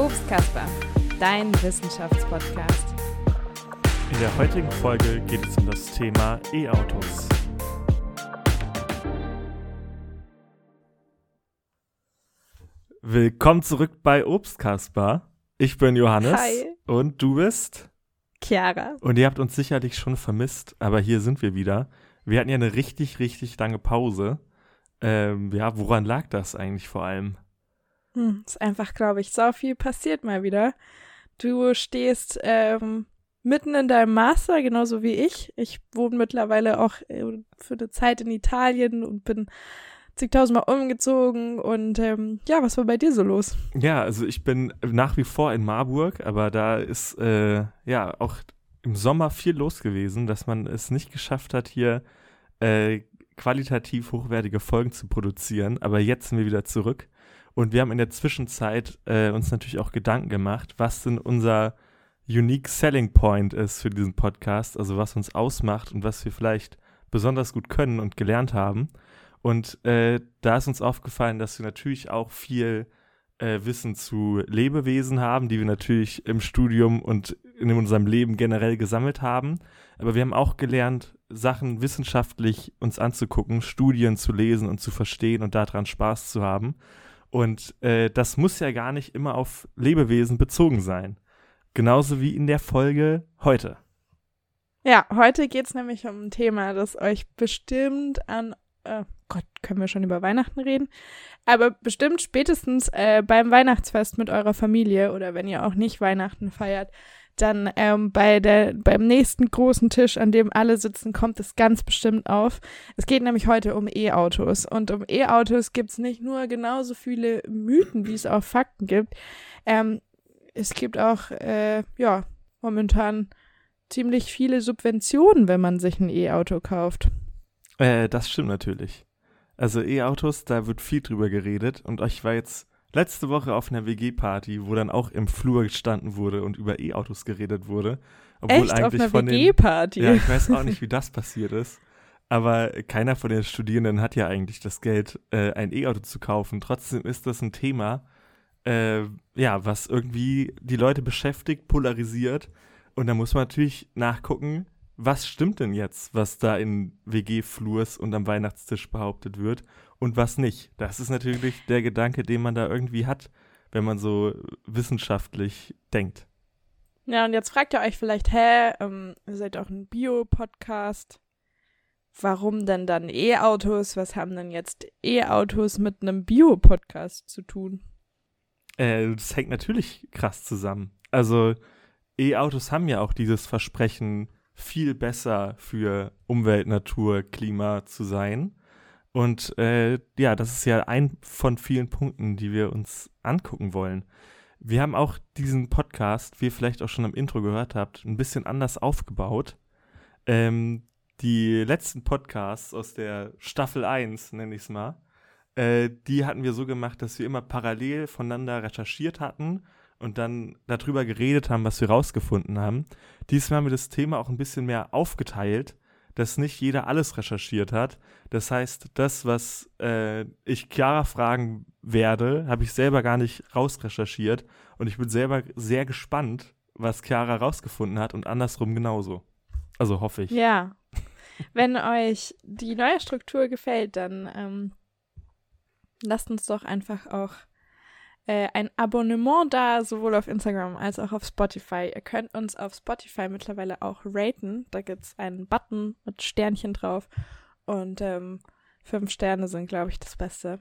Obstkasper, dein Wissenschaftspodcast. In der heutigen Folge geht es um das Thema E-Autos. Willkommen zurück bei Obstkasper. Ich bin Johannes Hi. und du bist Chiara. und ihr habt uns sicherlich schon vermisst, aber hier sind wir wieder. Wir hatten ja eine richtig, richtig lange Pause. Ähm, ja, woran lag das eigentlich vor allem? Hm, ist einfach, glaube ich, so viel passiert mal wieder. Du stehst ähm, mitten in deinem Master, genauso wie ich. Ich wohne mittlerweile auch äh, für eine Zeit in Italien und bin zigtausendmal umgezogen. Und ähm, ja, was war bei dir so los? Ja, also ich bin nach wie vor in Marburg, aber da ist äh, ja auch im Sommer viel los gewesen, dass man es nicht geschafft hat, hier äh, qualitativ hochwertige Folgen zu produzieren. Aber jetzt sind wir wieder zurück und wir haben in der Zwischenzeit äh, uns natürlich auch Gedanken gemacht, was denn unser Unique Selling Point ist für diesen Podcast, also was uns ausmacht und was wir vielleicht besonders gut können und gelernt haben. Und äh, da ist uns aufgefallen, dass wir natürlich auch viel äh, Wissen zu Lebewesen haben, die wir natürlich im Studium und in unserem Leben generell gesammelt haben. Aber wir haben auch gelernt, Sachen wissenschaftlich uns anzugucken, Studien zu lesen und zu verstehen und daran Spaß zu haben. Und äh, das muss ja gar nicht immer auf Lebewesen bezogen sein. Genauso wie in der Folge heute. Ja, heute geht es nämlich um ein Thema, das euch bestimmt an, äh, Gott, können wir schon über Weihnachten reden? Aber bestimmt spätestens äh, beim Weihnachtsfest mit eurer Familie oder wenn ihr auch nicht Weihnachten feiert, dann ähm, bei der, beim nächsten großen Tisch, an dem alle sitzen, kommt es ganz bestimmt auf. Es geht nämlich heute um E-Autos. Und um E-Autos gibt es nicht nur genauso viele Mythen, wie es auch Fakten gibt. Ähm, es gibt auch, äh, ja, momentan ziemlich viele Subventionen, wenn man sich ein E-Auto kauft. Äh, das stimmt natürlich. Also E-Autos, da wird viel drüber geredet. Und ich war jetzt letzte Woche auf einer WG-Party, wo dann auch im Flur gestanden wurde und über E-Autos geredet wurde. Obwohl Echt? eigentlich Auf einer WG-Party? Ja, ich weiß auch nicht, wie das passiert ist. Aber keiner von den Studierenden hat ja eigentlich das Geld, äh, ein E-Auto zu kaufen. Trotzdem ist das ein Thema, äh, ja, was irgendwie die Leute beschäftigt, polarisiert. Und da muss man natürlich nachgucken, was stimmt denn jetzt, was da in WG-Flurs und am Weihnachtstisch behauptet wird und was nicht. Das ist natürlich der Gedanke, den man da irgendwie hat, wenn man so wissenschaftlich denkt. Ja, und jetzt fragt ihr euch vielleicht, hä, ähm, ihr seid auch ein Bio-Podcast. Warum denn dann E-Autos? Was haben denn jetzt E-Autos mit einem Bio-Podcast zu tun? Äh, das hängt natürlich krass zusammen. Also E-Autos haben ja auch dieses Versprechen, viel besser für Umwelt, Natur, Klima zu sein. Und äh, ja, das ist ja ein von vielen Punkten, die wir uns angucken wollen. Wir haben auch diesen Podcast, wie ihr vielleicht auch schon im Intro gehört habt, ein bisschen anders aufgebaut. Ähm, die letzten Podcasts aus der Staffel 1, nenne ich es mal, äh, die hatten wir so gemacht, dass wir immer parallel voneinander recherchiert hatten und dann darüber geredet haben, was wir rausgefunden haben. Diesmal haben wir das Thema auch ein bisschen mehr aufgeteilt, dass nicht jeder alles recherchiert hat. Das heißt, das, was äh, ich Chiara fragen werde, habe ich selber gar nicht rausrecherchiert und ich bin selber sehr gespannt, was Chiara rausgefunden hat und andersrum genauso. Also hoffe ich. Ja. Wenn euch die neue Struktur gefällt, dann ähm, lasst uns doch einfach auch äh, ein Abonnement da, sowohl auf Instagram als auch auf Spotify. Ihr könnt uns auf Spotify mittlerweile auch raten. Da gibt es einen Button mit Sternchen drauf. Und ähm, fünf Sterne sind, glaube ich, das Beste.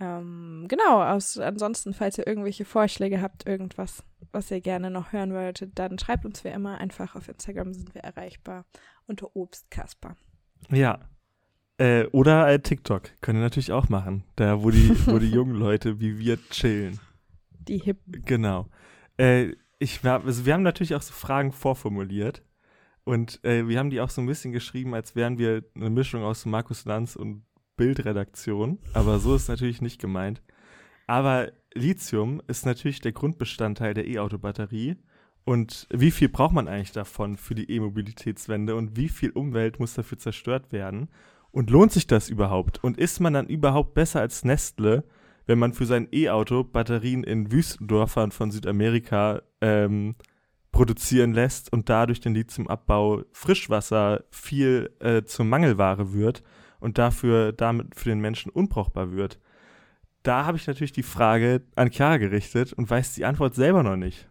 Ähm, genau, aus, ansonsten, falls ihr irgendwelche Vorschläge habt, irgendwas, was ihr gerne noch hören wolltet, dann schreibt uns wie immer einfach auf Instagram, sind wir erreichbar unter Obstkasper. Ja. Äh, oder äh, TikTok. Können wir natürlich auch machen. Da, wo die, wo die jungen Leute wie wir chillen. Die Hippen. Genau. Äh, ich, also wir haben natürlich auch so Fragen vorformuliert. Und äh, wir haben die auch so ein bisschen geschrieben, als wären wir eine Mischung aus Markus Lanz und Bildredaktion. Aber so ist natürlich nicht gemeint. Aber Lithium ist natürlich der Grundbestandteil der E-Auto-Batterie. Und wie viel braucht man eigentlich davon für die E-Mobilitätswende und wie viel Umwelt muss dafür zerstört werden? Und lohnt sich das überhaupt? Und ist man dann überhaupt besser als Nestle, wenn man für sein E-Auto Batterien in Wüstendorfern von Südamerika ähm, produzieren lässt und dadurch den Lithiumabbau Frischwasser viel äh, zur Mangelware wird und dafür damit für den Menschen unbrauchbar wird. Da habe ich natürlich die Frage an Chiara gerichtet und weiß die Antwort selber noch nicht.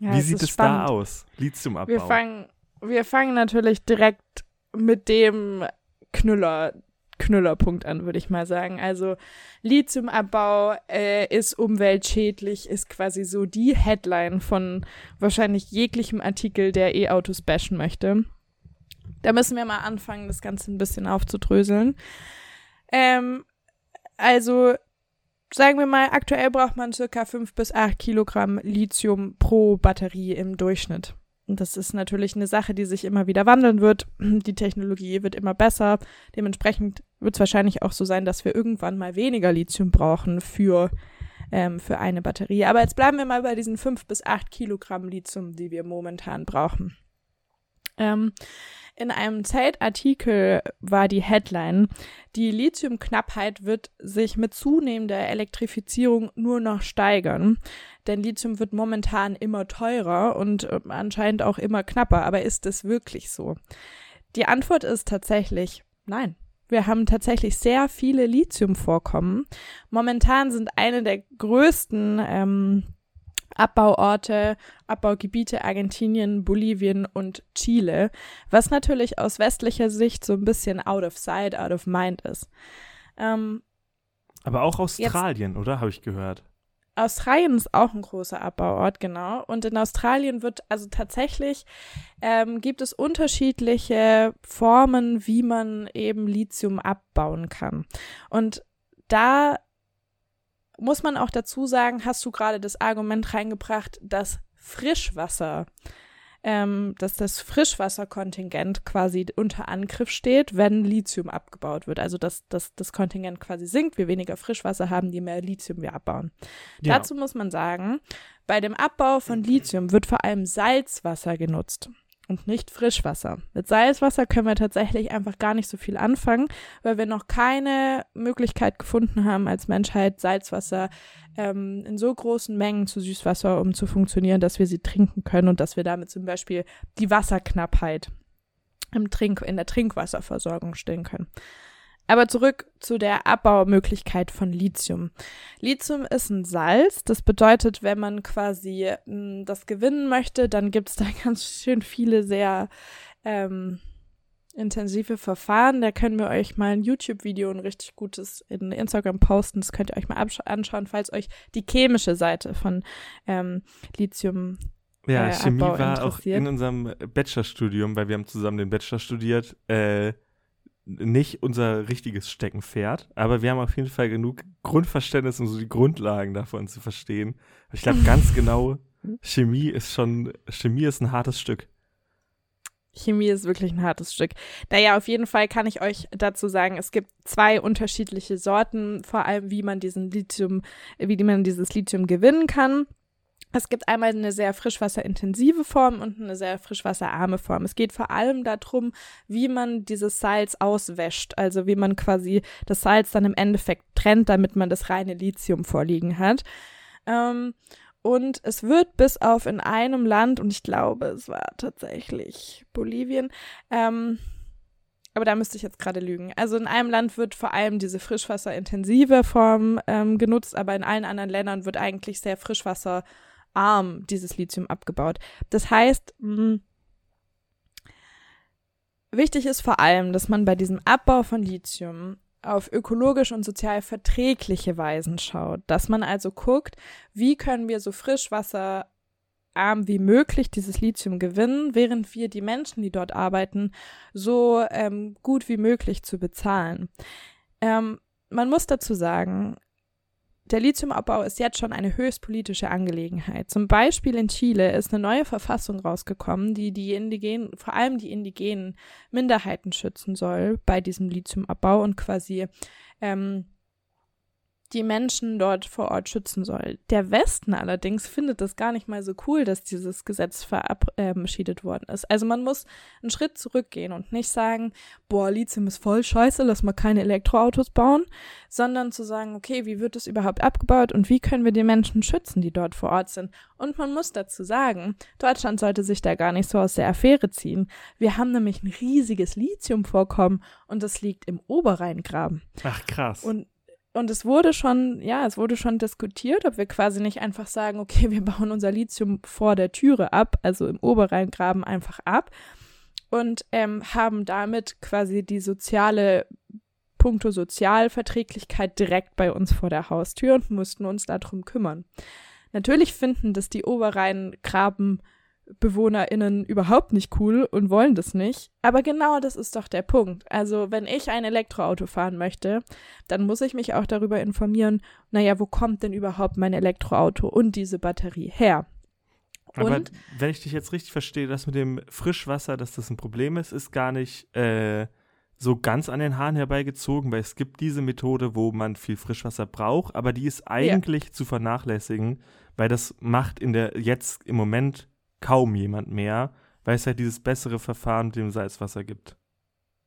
Ja, Wie sieht es spannend. da aus? Lithiumabbau. Wir fangen, wir fangen natürlich direkt mit dem Knüller Knüllerpunkt an, würde ich mal sagen. Also Lithiumabbau äh, ist umweltschädlich, ist quasi so die Headline von wahrscheinlich jeglichem Artikel, der E-Autos bashen möchte. Da müssen wir mal anfangen, das Ganze ein bisschen aufzudröseln. Ähm, also sagen wir mal, aktuell braucht man circa 5 bis 8 Kilogramm Lithium pro Batterie im Durchschnitt. Das ist natürlich eine Sache, die sich immer wieder wandeln wird. Die Technologie wird immer besser. Dementsprechend wird es wahrscheinlich auch so sein, dass wir irgendwann mal weniger Lithium brauchen für, ähm, für eine Batterie. Aber jetzt bleiben wir mal bei diesen fünf bis acht Kilogramm Lithium, die wir momentan brauchen. Ähm, in einem Zeitartikel war die Headline, die Lithiumknappheit wird sich mit zunehmender Elektrifizierung nur noch steigern. Denn Lithium wird momentan immer teurer und äh, anscheinend auch immer knapper. Aber ist es wirklich so? Die Antwort ist tatsächlich nein. Wir haben tatsächlich sehr viele Lithiumvorkommen. Momentan sind eine der größten ähm, Abbauorte, Abbaugebiete Argentinien, Bolivien und Chile, was natürlich aus westlicher Sicht so ein bisschen out of sight, out of mind ist. Ähm, Aber auch Australien, jetzt, oder? Habe ich gehört. Australien ist auch ein großer Abbauort, genau. Und in Australien wird also tatsächlich ähm, gibt es unterschiedliche Formen, wie man eben Lithium abbauen kann. Und da muss man auch dazu sagen, hast du gerade das Argument reingebracht, dass Frischwasser, ähm, dass das Frischwasserkontingent quasi unter Angriff steht, wenn Lithium abgebaut wird. Also dass, dass das Kontingent quasi sinkt, wir weniger Frischwasser haben, je mehr Lithium wir abbauen. Ja. Dazu muss man sagen, bei dem Abbau von Lithium wird vor allem Salzwasser genutzt und nicht Frischwasser. Mit Salzwasser können wir tatsächlich einfach gar nicht so viel anfangen, weil wir noch keine Möglichkeit gefunden haben, als Menschheit Salzwasser ähm, in so großen Mengen zu Süßwasser, um zu funktionieren, dass wir sie trinken können und dass wir damit zum Beispiel die Wasserknappheit im Trink in der Trinkwasserversorgung stillen können. Aber zurück zu der Abbaumöglichkeit von Lithium. Lithium ist ein Salz. Das bedeutet, wenn man quasi mh, hm, das gewinnen möchte, dann gibt es da ganz schön viele sehr ähm, intensive Verfahren. Da können wir euch mal ein YouTube-Video, ein richtig gutes in Instagram posten. Das könnt ihr euch mal anschauen, falls euch die chemische Seite von ähm, Lithium ja, äh, Chemie war auch in unserem Bachelorstudium, weil wir haben zusammen den Bachelor studiert, äh, nicht unser richtiges Steckenpferd, aber wir haben auf jeden Fall genug Grundverständnis, um so die Grundlagen davon zu verstehen. Ich glaube ganz genau, Chemie ist schon, Chemie ist ein hartes Stück. Chemie ist wirklich ein hartes Stück. Naja, auf jeden Fall kann ich euch dazu sagen, es gibt zwei unterschiedliche Sorten, vor allem wie man diesen Lithium, wie man dieses Lithium gewinnen kann. Es gibt einmal eine sehr frischwasserintensive Form und eine sehr frischwasserarme Form. Es geht vor allem darum, wie man dieses Salz auswäscht, also wie man quasi das Salz dann im Endeffekt trennt, damit man das reine Lithium vorliegen hat. Ähm, und es wird bis auf in einem Land, und ich glaube, es war tatsächlich Bolivien, ähm, aber da müsste ich jetzt gerade lügen. Also in einem Land wird vor allem diese frischwasserintensive Form ähm, genutzt, aber in allen anderen Ländern wird eigentlich sehr Frischwasser arm dieses Lithium abgebaut. Das heißt, mh, hm, wichtig ist vor allem, dass man bei diesem Abbau von Lithium auf ökologisch und sozial verträgliche Weisen schaut, dass man also guckt, wie können wir so frischwasserarm wie möglich dieses Lithium gewinnen, während wir die Menschen, die dort arbeiten, so ähm, gut wie möglich zu bezahlen. Ähm, man muss dazu sagen, der Lithiumabbau ist jetzt schon eine höchst politische Angelegenheit. Zum Beispiel in Chile ist eine neue Verfassung rausgekommen, die die indigenen, vor allem die indigenen Minderheiten schützen soll bei diesem Lithiumabbau und quasi ähm, die Menschen dort vor Ort schützen soll. Der Westen allerdings findet das gar nicht mal so cool, dass dieses Gesetz verabschiedet worden ist. Also man muss einen Schritt zurückgehen und nicht sagen, boah, Lithium ist voll scheiße, lass mal keine Elektroautos bauen, sondern zu sagen, okay, wie wird es überhaupt abgebaut und wie können wir die Menschen schützen, die dort vor Ort sind. Und man muss dazu sagen, Deutschland sollte sich da gar nicht so aus der Affäre ziehen. Wir haben nämlich ein riesiges Lithiumvorkommen und das liegt im Oberrheingraben. Ach krass. Und und es wurde schon, ja, es wurde schon diskutiert, ob wir quasi nicht einfach sagen, okay, wir bauen unser Lithium vor der Türe ab, also im Oberrheingraben einfach ab und ähm, haben damit quasi die soziale Punkto Sozialverträglichkeit direkt bei uns vor der Haustür und mussten uns darum kümmern. Natürlich finden das die Oberrheingraben BewohnerInnen überhaupt nicht cool und wollen das nicht. Aber genau das ist doch der Punkt. Also, wenn ich ein Elektroauto fahren möchte, dann muss ich mich auch darüber informieren, naja, wo kommt denn überhaupt mein Elektroauto und diese Batterie her? Aber und, wenn ich dich jetzt richtig verstehe, das mit dem Frischwasser, dass das ein Problem ist, ist gar nicht äh, so ganz an den Haaren herbeigezogen, weil es gibt diese Methode, wo man viel Frischwasser braucht, aber die ist eigentlich ja. zu vernachlässigen, weil das macht in der jetzt im Moment kaum jemand mehr, weil es halt dieses bessere Verfahren mit dem Salzwasser gibt.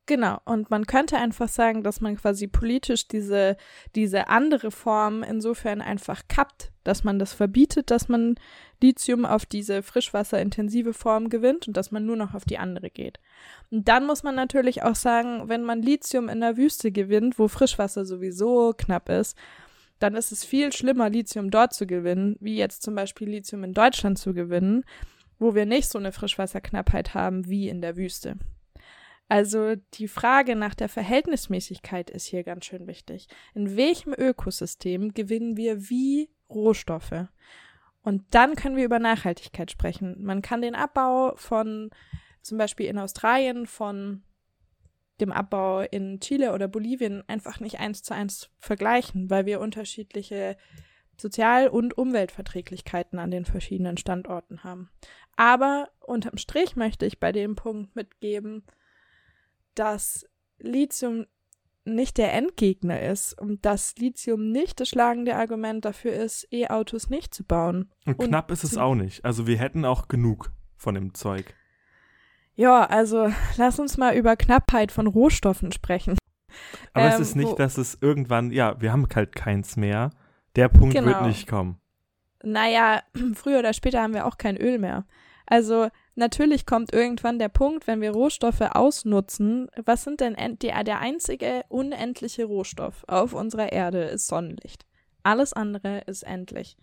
Genau, und man könnte einfach sagen, dass man quasi politisch diese, diese andere Form insofern einfach kappt, dass man das verbietet, dass man Lithium auf diese frischwasserintensive Form gewinnt und dass man nur noch auf die andere geht. Und dann muss man natürlich auch sagen, wenn man Lithium in der Wüste gewinnt, wo Frischwasser sowieso knapp ist, dann ist es viel schlimmer, Lithium dort zu gewinnen, wie jetzt zum Beispiel Lithium in Deutschland zu gewinnen, wo wir nicht so eine Frischwasserknappheit haben wie in der Wüste. Also die Frage nach der Verhältnismäßigkeit ist hier ganz schön wichtig. In welchem Ökosystem gewinnen wir wie Rohstoffe? Und dann können wir über Nachhaltigkeit sprechen. Man kann den Abbau von zum Beispiel in Australien von dem Abbau in Chile oder Bolivien einfach nicht eins zu eins vergleichen, weil wir unterschiedliche Sozial- und Umweltverträglichkeiten an den verschiedenen Standorten haben. Aber unterm Strich möchte ich bei dem Punkt mitgeben, dass Lithium nicht der Endgegner ist und dass Lithium nicht das schlagende Argument dafür ist, E-Autos nicht zu bauen. Und, und knapp ist es auch nicht. Also wir hätten auch genug von dem Zeug. Ja, also lass uns mal über Knappheit von Rohstoffen sprechen. Aber ähm, es ist nicht, dass es irgendwann, ja, wir haben halt keins mehr. Der Punkt genau. wird nicht kommen. Naja, früher oder später haben wir auch kein Öl mehr. Also natürlich kommt irgendwann der Punkt, wenn wir Rohstoffe ausnutzen, was sind denn die, der einzige unendliche Rohstoff auf unserer Erde ist Sonnenlicht. Alles andere ist endlich.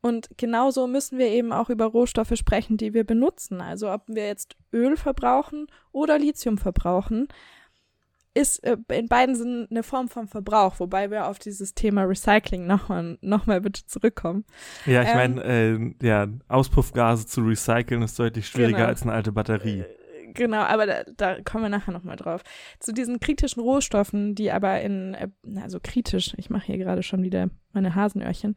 Und genauso müssen wir eben auch über Rohstoffe sprechen, die wir benutzen. Also ob wir jetzt Öl verbrauchen oder Lithium verbrauchen ist äh, in beiden Sinne eine Form von Verbrauch, wobei wir auf dieses Thema Recycling nochmal noch mal bitte zurückkommen. Ja, ich ähm, meine, äh, ja, Auspuffgase zu recyceln ist deutlich schwieriger genau. als eine alte Batterie. Genau, aber da, da kommen wir nachher nochmal drauf. Zu diesen kritischen Rohstoffen, die aber in, also kritisch, ich mache hier gerade schon wieder meine Hasenöhrchen,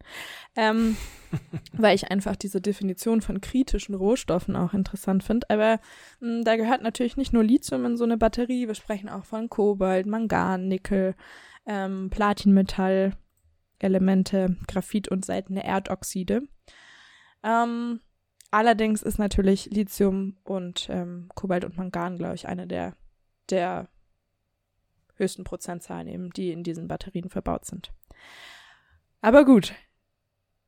ähm, weil ich einfach diese Definition von kritischen Rohstoffen auch interessant finde. Aber mh, hm, da gehört natürlich nicht nur Lithium in so eine Batterie, wir sprechen auch von Kobalt, Mangan, Nickel, ähm, Platinmetall, Elemente, Graphit und seltene Erdoxide. Ähm, Allerdings ist natürlich Lithium und ähm, Kobalt und Mangan, glaube ich, eine der, der höchsten Prozentzahlen eben, die in diesen Batterien verbaut sind. Aber gut.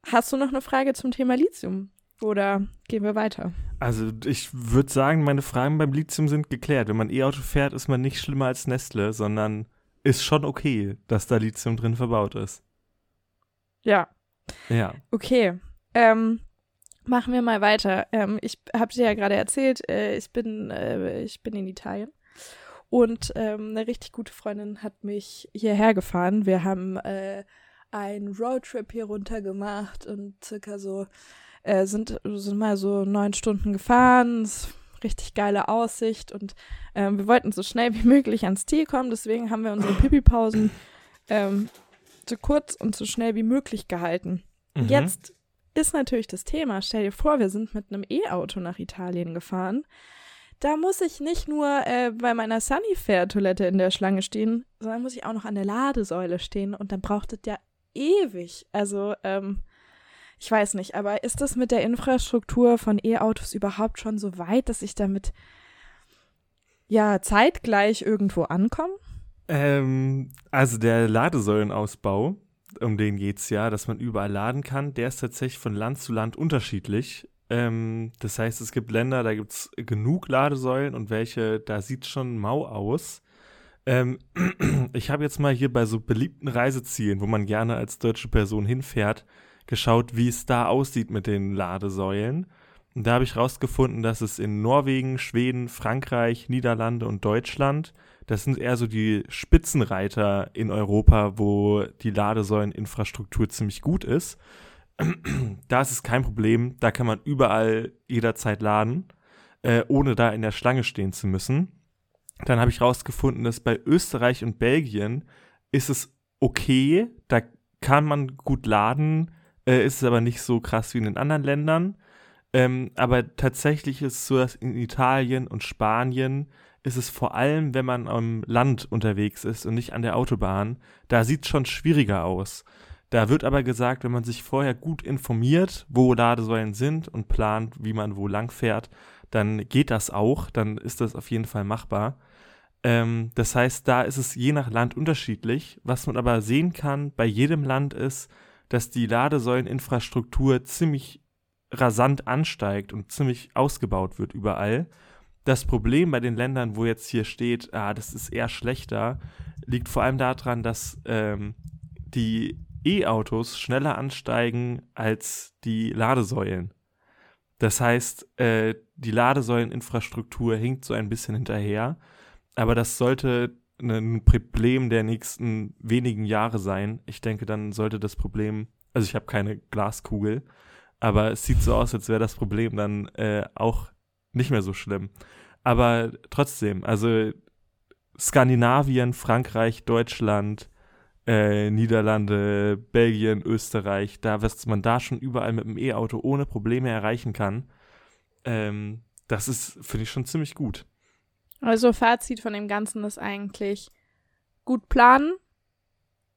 Hast du noch eine Frage zum Thema Lithium? Oder gehen wir weiter? Also ich würde sagen, meine Fragen beim Lithium sind geklärt. Wenn man E-Auto fährt, ist man nicht schlimmer als Nestle, sondern ist schon okay, dass da Lithium drin verbaut ist. Ja. Ja. Okay. Ähm, Machen wir mal weiter. Ähm, ich habe dir ja gerade erzählt, äh, ich, bin, äh, ich bin in Italien. Und ähm, eine richtig gute Freundin hat mich hierher gefahren. Wir haben äh, einen Roadtrip hier runter gemacht und circa so äh, sind, sind mal so neun Stunden gefahren. Richtig geile Aussicht und ähm, wir wollten so schnell wie möglich ans Ziel kommen. Deswegen haben wir unsere Pipi-Pausen ähm, so kurz und so schnell wie möglich gehalten. Mhm. Jetzt ist natürlich das Thema. Stell dir vor, wir sind mit einem E-Auto nach Italien gefahren. Da muss ich nicht nur äh, bei meiner Sunnyfair-Toilette in der Schlange stehen, sondern muss ich auch noch an der Ladesäule stehen. Und dann braucht es ja ewig. Also, ähm, ich weiß nicht, aber ist das mit der Infrastruktur von E-Autos überhaupt schon so weit, dass ich damit ja zeitgleich irgendwo ankomme? Ähm, also der Ladesäulenausbau, um den geht es ja, dass man überall laden kann, der ist tatsächlich von Land zu Land unterschiedlich. Ähm, das heißt, es gibt Länder, da gibt es genug Ladesäulen und welche, da sieht schon mau aus. Ähm, ich habe jetzt mal hier bei so beliebten Reisezielen, wo man gerne als deutsche Person hinfährt, geschaut, wie es da aussieht mit den Ladesäulen. Und da habe ich rausgefunden, dass es in Norwegen, Schweden, Frankreich, Niederlande und Deutschland, das sind eher so die Spitzenreiter in Europa, wo die Ladesäuleninfrastruktur ziemlich gut ist. da ist es kein Problem, da kann man überall jederzeit laden, äh, ohne da in der Schlange stehen zu müssen. Dann habe ich rausgefunden, dass bei Österreich und Belgien ist es okay, da kann man gut laden, äh, ist es aber nicht so krass wie in den anderen Ländern. Ähm, aber tatsächlich ist es so, dass in Italien und Spanien ist es vor allem, wenn man am Land unterwegs ist und nicht an der Autobahn, da sieht es schon schwieriger aus. Da wird aber gesagt, wenn man sich vorher gut informiert, wo Ladesäulen sind und plant, wie man wo lang fährt, dann geht das auch, dann ist das auf jeden Fall machbar. Ähm, das heißt, da ist es je nach Land unterschiedlich. Was man aber sehen kann bei jedem Land ist, dass die Ladesäuleninfrastruktur ziemlich rasant ansteigt und ziemlich ausgebaut wird überall. Das Problem bei den Ländern, wo jetzt hier steht, ah, das ist eher schlechter, liegt vor allem daran, dass ähm, die E-Autos schneller ansteigen als die Ladesäulen. Das heißt, äh, die Ladesäuleninfrastruktur hinkt so ein bisschen hinterher aber das sollte ein Problem der nächsten wenigen Jahre sein. Ich denke, dann sollte das Problem, also ich habe keine Glaskugel, aber es sieht so aus, als wäre das Problem dann äh, auch nicht mehr so schlimm. Aber trotzdem, also Skandinavien, Frankreich, Deutschland, äh, Niederlande, Belgien, Österreich, da, was man da schon überall mit dem E-Auto ohne Probleme erreichen kann, ähm, das ist, finde ich, schon ziemlich gut. Also Fazit von dem Ganzen ist eigentlich gut planen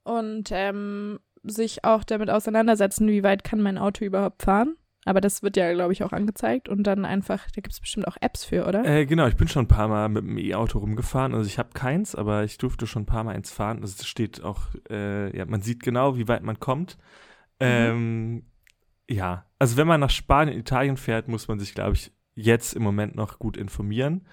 und ähm, sich auch damit auseinandersetzen, wie weit kann mein Auto überhaupt fahren. Aber das wird ja, glaube ich, auch angezeigt und dann einfach, da gibt es bestimmt auch Apps für, oder? Äh, genau, ich bin schon ein paar Mal mit dem E-Auto rumgefahren. Also ich habe keins, aber ich durfte schon ein paar Mal eins fahren. Also es steht auch, äh, ja, man sieht genau, wie weit man kommt. Mhm. Ähm, ja, also wenn man nach Spanien, Italien fährt, muss man sich, glaube ich, jetzt im Moment noch gut informieren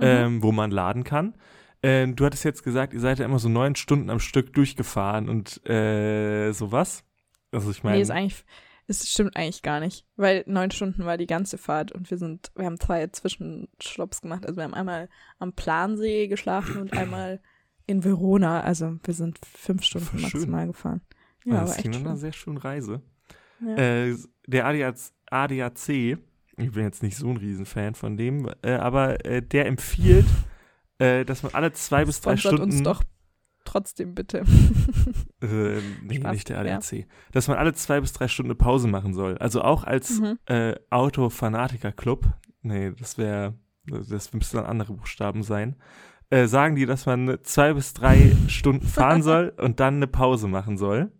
mhm. ähm, wo man laden kann. Äh, du hattest jetzt gesagt, ihr seid ja immer so neun Stunden am Stück durchgefahren und äh, sowas. Also ich meine. Nee, ist eigentlich, es stimmt eigentlich gar nicht, weil neun Stunden war die ganze Fahrt und wir sind, wir haben zwei Zwischenstopps gemacht. Also wir haben einmal am Plansee geschlafen und einmal in Verona. Also wir sind fünf Stunden maximal gefahren. Ja, also das ging eine sehr schöne Reise. Ja. Äh, der ADAC, ADAC ich bin jetzt nicht so ein Riesenfan von dem, äh, aber äh, der empfiehlt, äh, dass man alle zwei bis drei Stunden. uns doch trotzdem bitte. äh, nee, Spaß, nicht der ADAC. Ja. Dass man alle zwei bis drei Stunden eine Pause machen soll. Also auch als mhm. äh, Autofanatiker-Club, nee, das wäre, das müssten dann andere Buchstaben sein, äh, sagen die, dass man zwei bis drei Stunden fahren soll und dann eine Pause machen soll.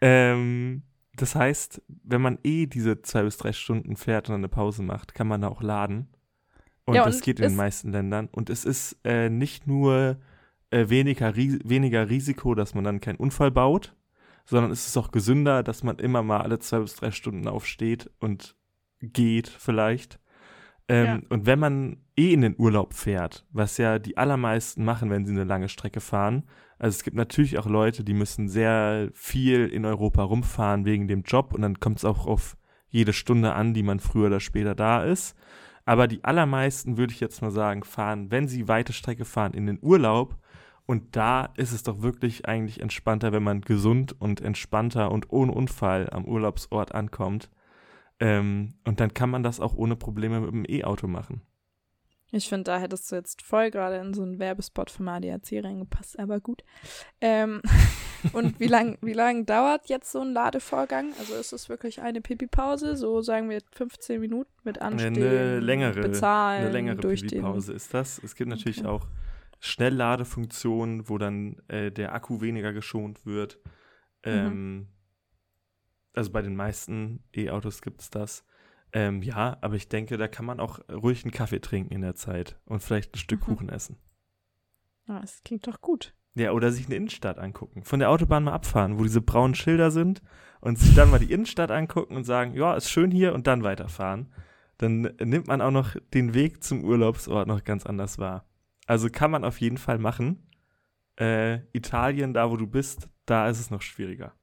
Ähm, das heißt, wenn man eh diese zwei bis drei Stunden fährt und eine Pause macht, kann man da auch laden. Und, ja, und das geht in den meisten Ländern. Und es ist äh, nicht nur äh, weniger, ri weniger Risiko, dass man dann keinen Unfall baut, sondern es ist auch gesünder, dass man immer mal alle zwei bis drei Stunden aufsteht und geht vielleicht. Ähm, ja. Und wenn man eh in den Urlaub fährt, was ja die allermeisten machen, wenn sie eine lange Strecke fahren, also es gibt natürlich auch Leute, die müssen sehr viel in Europa rumfahren wegen dem Job und dann kommt es auch auf jede Stunde an, die man früher oder später da ist. Aber die allermeisten, würde ich jetzt mal sagen, fahren, wenn sie weite Strecke fahren, in den Urlaub. Und da ist es doch wirklich eigentlich entspannter, wenn man gesund und entspannter und ohne Unfall am Urlaubsort ankommt. Ähm, und dann kann man das auch ohne Probleme mit dem E-Auto machen. Ich finde, da hättest du jetzt voll gerade in so einen Werbespot vom ADAC reingepasst, aber gut. Ähm, und wie lang, wie lang dauert jetzt so ein Ladevorgang? Also ist es wirklich eine Pipi-Pause, so sagen wir 15 Minuten mit Anstehen, eine längere, bezahlen, eine längere Pipi-Pause ist das. Es gibt natürlich okay. auch Schnellladefunktionen, wo dann äh, der Akku weniger geschont wird. Ähm, Also bei den meisten E-Autos gibt es das. Ähm, ja, aber ich denke, da kann man auch ruhig einen Kaffee trinken in der Zeit und vielleicht ein Stück Mhm. Kuchen essen. Ja, das klingt doch gut. Ja, oder sich eine Innenstadt angucken. Von der Autobahn mal abfahren, wo diese braunen Schilder sind und sich dann mal die Innenstadt angucken und sagen, ja, ist schön hier und dann weiterfahren. Dann nimmt man auch noch den Weg zum Urlaubsort noch ganz anders wahr. Also kann man auf jeden Fall machen. Äh, Italien, da wo du bist, da ist es noch schwieriger.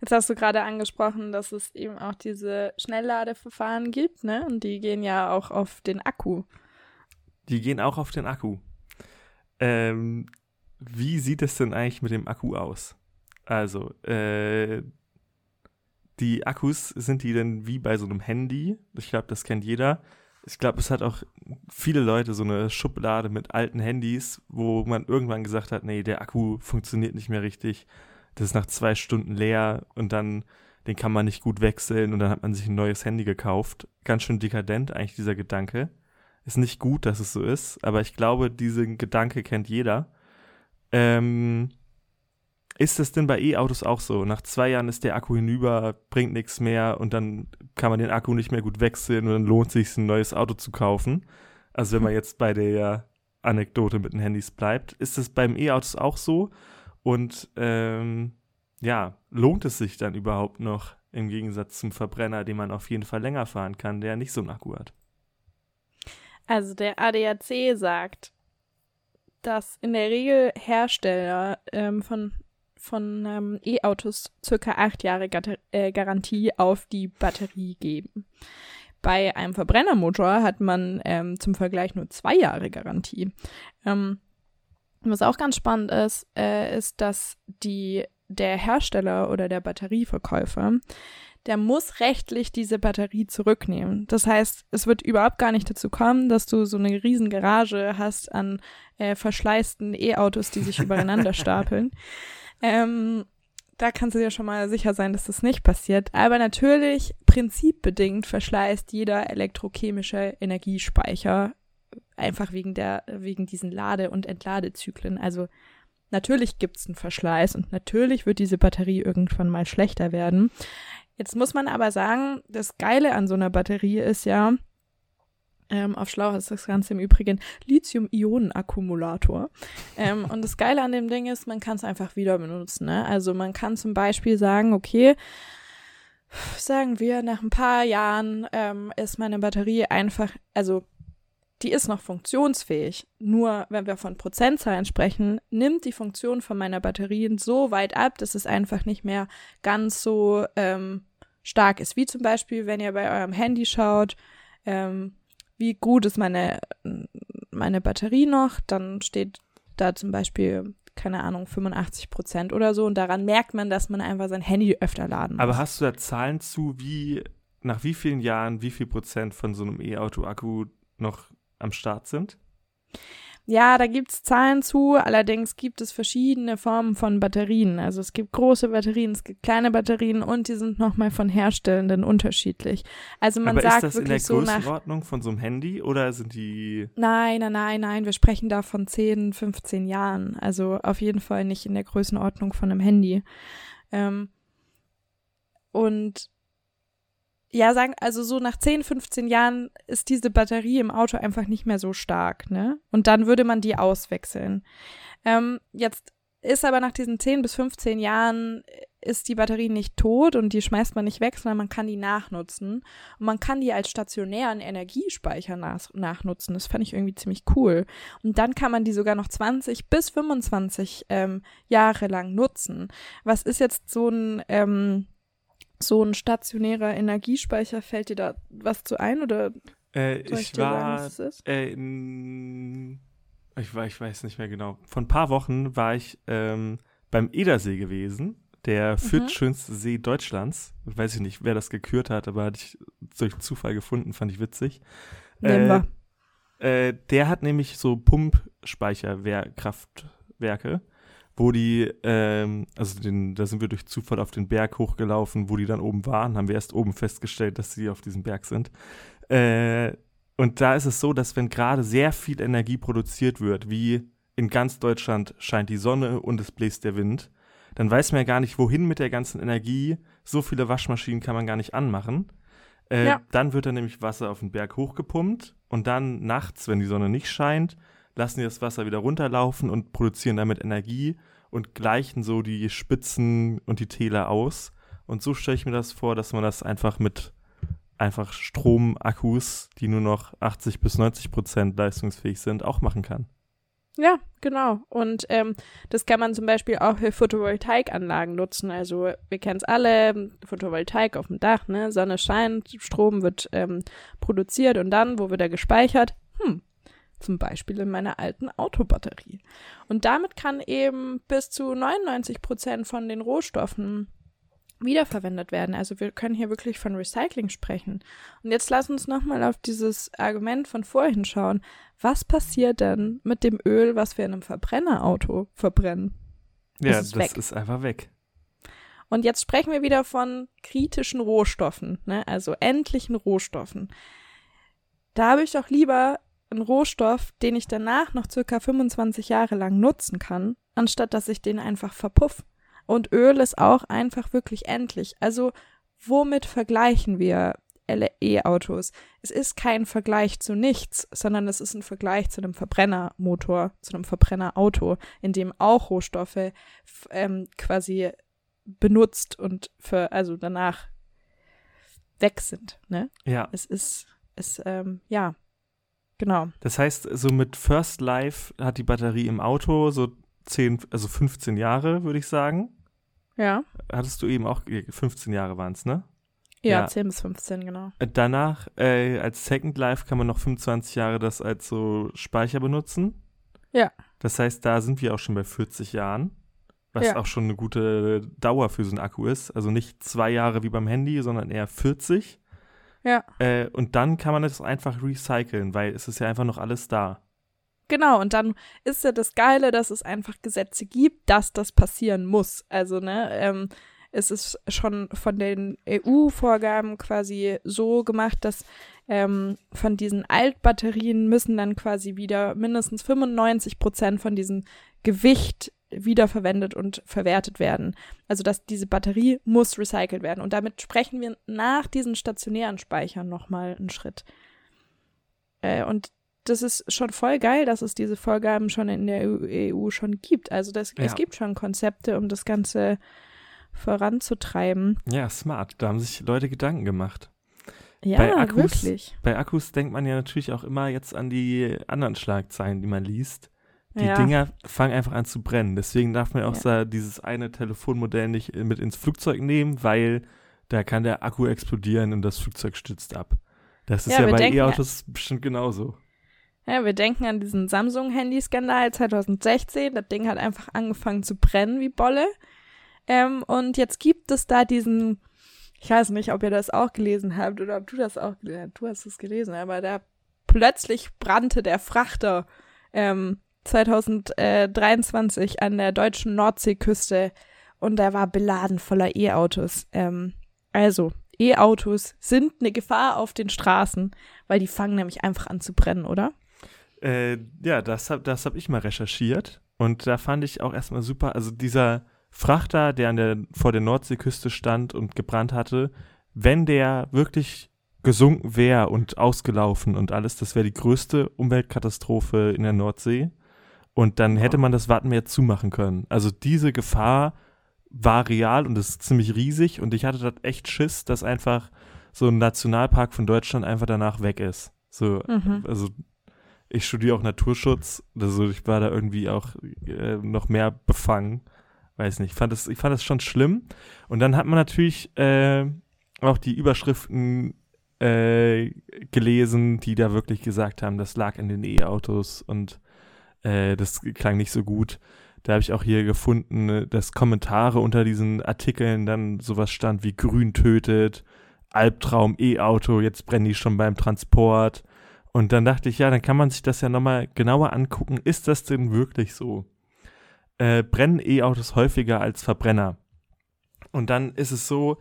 Jetzt hast du gerade angesprochen, dass es eben auch diese Schnellladeverfahren gibt, ne? Und die gehen ja auch auf den Akku. Die gehen auch auf den Akku. Ähm, wie sieht es denn eigentlich mit dem Akku aus? Also, äh, die Akkus sind die denn wie bei so einem Handy? Ich glaube, das kennt jeder. Ich glaube, es hat auch viele Leute so eine Schublade mit alten Handys, wo man irgendwann gesagt hat, nee, der Akku funktioniert nicht mehr richtig. Das ist nach zwei Stunden leer und dann den kann man nicht gut wechseln und dann hat man sich ein neues Handy gekauft. Ganz schön dekadent eigentlich dieser Gedanke. Ist nicht gut, dass es so ist, aber ich glaube, diesen Gedanke kennt jeder. Ähm, ist das denn bei E-Autos auch so? Nach zwei Jahren ist der Akku hinüber, bringt nichts mehr und dann kann man den Akku nicht mehr gut wechseln und dann lohnt es sich, ein neues Auto zu kaufen. Also wenn man jetzt bei der Anekdote mit den Handys bleibt, ist das beim E-Autos auch so? Und ähm, ja, lohnt es sich dann überhaupt noch im Gegensatz zum Verbrenner, den man auf jeden Fall länger fahren kann, der nicht so einen Akku hat? Also der ADAC sagt, dass in der Regel Hersteller ähm, von, von ähm, E-Autos circa acht Jahre Gatter äh, Garantie auf die Batterie geben. Bei einem Verbrennermotor hat man ähm, zum Vergleich nur zwei Jahre Garantie. Ähm, was auch ganz spannend ist, äh, ist, dass die, der Hersteller oder der Batterieverkäufer, der muss rechtlich diese Batterie zurücknehmen. Das heißt, es wird überhaupt gar nicht dazu kommen, dass du so eine riesen Garage hast an äh, verschleißten E-Autos, die sich übereinander stapeln. Ähm, da kannst du dir schon mal sicher sein, dass das nicht passiert. Aber natürlich, prinzipbedingt verschleißt jeder elektrochemische Energiespeicher einfach wegen der, wegen diesen Lade- und Entladezyklen. Also natürlich gibt es einen Verschleiß und natürlich wird diese Batterie irgendwann mal schlechter werden. Jetzt muss man aber sagen, das Geile an so einer Batterie ist ja, ähm, auf Schlauch ist das Ganze im Übrigen Lithium-Ionen-Akkumulator. ähm, und das Geile an dem Ding ist, man kann es einfach wieder benutzen. Ne? Also man kann zum Beispiel sagen, okay, sagen wir, nach ein paar Jahren ähm, ist meine Batterie einfach, also die ist noch funktionsfähig. Nur wenn wir von Prozentzahlen sprechen, nimmt die Funktion von meiner Batterien so weit ab, dass es einfach nicht mehr ganz so ähm, stark ist. Wie zum Beispiel, wenn ihr bei eurem Handy schaut, ähm, wie gut ist meine, meine Batterie noch, dann steht da zum Beispiel, keine Ahnung, 85 Prozent oder so. Und daran merkt man, dass man einfach sein Handy öfter laden muss. Aber hast du da Zahlen zu, wie nach wie vielen Jahren, wie viel Prozent von so einem E-Auto-Akku noch am Start sind? Ja, da gibt's Zahlen zu, allerdings gibt es verschiedene Formen von Batterien. Also es gibt große Batterien, es gibt kleine Batterien und die sind nochmal von Herstellenden unterschiedlich. Also man Aber sagt ist das in der wirklich so nach. Größenordnung von so einem Handy oder sind die. Nein, nein, nein, nein, wir sprechen da von 10, 15 Jahren. Also auf jeden Fall nicht in der Größenordnung von einem Handy. Ähm, und ja, sagen, also so nach 10, 15 Jahren ist diese Batterie im Auto einfach nicht mehr so stark, ne? Und dann würde man die auswechseln. Ähm, jetzt ist aber nach diesen 10 bis 15 Jahren ist die Batterie nicht tot und die schmeißt man nicht weg, sondern man kann die nachnutzen. Und man kann die als stationären Energiespeicher nach, nachnutzen. Das fand ich irgendwie ziemlich cool. Und dann kann man die sogar noch 20 bis 25 ähm, Jahre lang nutzen. Was ist jetzt so ein, ähm, so ein stationärer Energiespeicher? Fällt dir da was zu ein oder Äh, soll ich, ich dir sagen, war. was es ist? Äh, ich, war, ich weiß nicht mehr genau. Vor ein paar Wochen war ich ähm, beim Edersee gewesen, der viertschönste See Deutschlands. Weiß ich nicht, wer das gekürt hat, aber hatte ich durch Zufall gefunden, fand ich witzig. Wir. Äh, der hat nämlich so Pumpspeicherkraftwerke, wo die, ähm, also den, da sind wir durch Zufall auf den Berg hochgelaufen, wo die dann oben waren, haben wir erst oben festgestellt, dass sie auf diesem Berg sind. Äh, und da ist es so, dass wenn gerade sehr viel Energie produziert wird, wie in ganz Deutschland scheint die Sonne und es bläst der Wind, dann weiß man ja gar nicht, wohin mit der ganzen Energie. So viele Waschmaschinen kann man gar nicht anmachen. Äh, ja. Dann wird dann nämlich Wasser auf den Berg hochgepumpt und dann nachts, wenn die Sonne nicht scheint, lassen die das Wasser wieder runterlaufen und produzieren damit Energie und gleichen so die Spitzen und die Täler aus. Und so stelle ich mir das vor, dass man das einfach mit einfach Stromakkus, die nur noch 80 bis 90 Prozent leistungsfähig sind, auch machen kann. Ja, genau. Und ähm, das kann man zum Beispiel auch für Photovoltaikanlagen nutzen. Also wir kennen es alle, Photovoltaik auf dem Dach, ne? Sonne scheint, Strom wird ähm, produziert und dann, wo wird er gespeichert? Hm, zum Beispiel in meiner alten Autobatterie. Und damit kann eben bis zu 99 Prozent von den Rohstoffen wiederverwendet werden. Also wir können hier wirklich von Recycling sprechen. Und jetzt lass uns nochmal auf dieses Argument von vorhin schauen. Was passiert denn mit dem Öl, was wir in einem Verbrennerauto verbrennen? Ja, ist das weg. ist einfach weg. Und jetzt sprechen wir wieder von kritischen Rohstoffen, ne? also endlichen Rohstoffen. Da habe ich doch lieber einen Rohstoff, den ich danach noch circa 25 Jahre lang nutzen kann, anstatt dass ich den einfach verpuff. Und Öl ist auch einfach wirklich endlich. Also womit vergleichen wir E-Autos? Es ist kein Vergleich zu nichts, sondern es ist ein Vergleich zu einem Verbrennermotor, zu einem Verbrennerauto, in dem auch Rohstoffe ähm, quasi benutzt und für, also danach weg sind. Ne? Ja. Es ist, es, ähm, ja, genau. Das heißt, so mit First Life hat die Batterie im Auto so 10, also 15 Jahre, würde ich sagen. Ja. Hattest du eben auch, 15 Jahre waren es, ne? Ja, ja, 10 bis 15, genau. Danach, äh, als Second Life kann man noch 25 Jahre das als so Speicher benutzen. Ja. Das heißt, da sind wir auch schon bei 40 Jahren, was ja. auch schon eine gute Dauer für so einen Akku ist. Also nicht zwei Jahre wie beim Handy, sondern eher 40. Ja. Äh, und dann kann man das einfach recyceln, weil es ist ja einfach noch alles da. Genau, und dann ist ja das Geile, dass es einfach Gesetze gibt, dass das passieren muss. Also, ne, ähm, es ist schon von den EU-Vorgaben quasi so gemacht, dass ähm, von diesen Altbatterien müssen dann quasi wieder mindestens 95 Prozent von diesem Gewicht wiederverwendet und verwertet werden. Also dass diese Batterie muss recycelt werden. Und damit sprechen wir nach diesen stationären Speichern nochmal einen Schritt. Äh, und das ist schon voll geil, dass es diese Vorgaben schon in der EU schon gibt. Also das, ja. es gibt schon Konzepte, um das Ganze voranzutreiben. Ja, smart. Da haben sich Leute Gedanken gemacht. Ja, bei Akkus, wirklich. Bei Akkus denkt man ja natürlich auch immer jetzt an die anderen Schlagzeilen, die man liest. Die ja. Dinger fangen einfach an zu brennen. Deswegen darf man auch ja. dieses eine Telefonmodell nicht mit ins Flugzeug nehmen, weil da kann der Akku explodieren und das Flugzeug stützt ab. Das ist ja, ja bei E-Autos bestimmt genauso. Ja, wir denken an diesen Samsung-Handy-Skandal 2016. Das Ding hat einfach angefangen zu brennen wie Bolle. Ähm, und jetzt gibt es da diesen, ich weiß nicht, ob ihr das auch gelesen habt oder ob du das auch gelesen hast. Du hast es gelesen, aber da plötzlich brannte der Frachter ähm, 2023 an der deutschen Nordseeküste und der war beladen voller E-Autos. Ähm, also, E-Autos sind eine Gefahr auf den Straßen, weil die fangen nämlich einfach an zu brennen, oder? Äh, ja, das habe das hab ich mal recherchiert und da fand ich auch erstmal super, also dieser Frachter, der, an der vor der Nordseeküste stand und gebrannt hatte, wenn der wirklich gesunken wäre und ausgelaufen und alles, das wäre die größte Umweltkatastrophe in der Nordsee. Und dann hätte man das Wattenmeer zumachen können. Also diese Gefahr war real und ist ziemlich riesig und ich hatte dort echt Schiss, dass einfach so ein Nationalpark von Deutschland einfach danach weg ist. So, mhm. also ich studiere auch Naturschutz, also ich war da irgendwie auch äh, noch mehr befangen weiß nicht, ich fand das, ich fand das schon schlimm. Und dann hat man natürlich äh, auch die Überschriften äh, gelesen, die da wirklich gesagt haben, das lag in den E-Autos und äh, das klang nicht so gut. Da habe ich auch hier gefunden, dass Kommentare unter diesen Artikeln dann sowas stand wie Grün tötet, Albtraum E-Auto, jetzt brennen die schon beim Transport. Und dann dachte ich, ja, dann kann man sich das ja nochmal genauer angucken. Ist das denn wirklich so? äh, brennen E-Autos häufiger als Verbrenner. Und dann ist es so,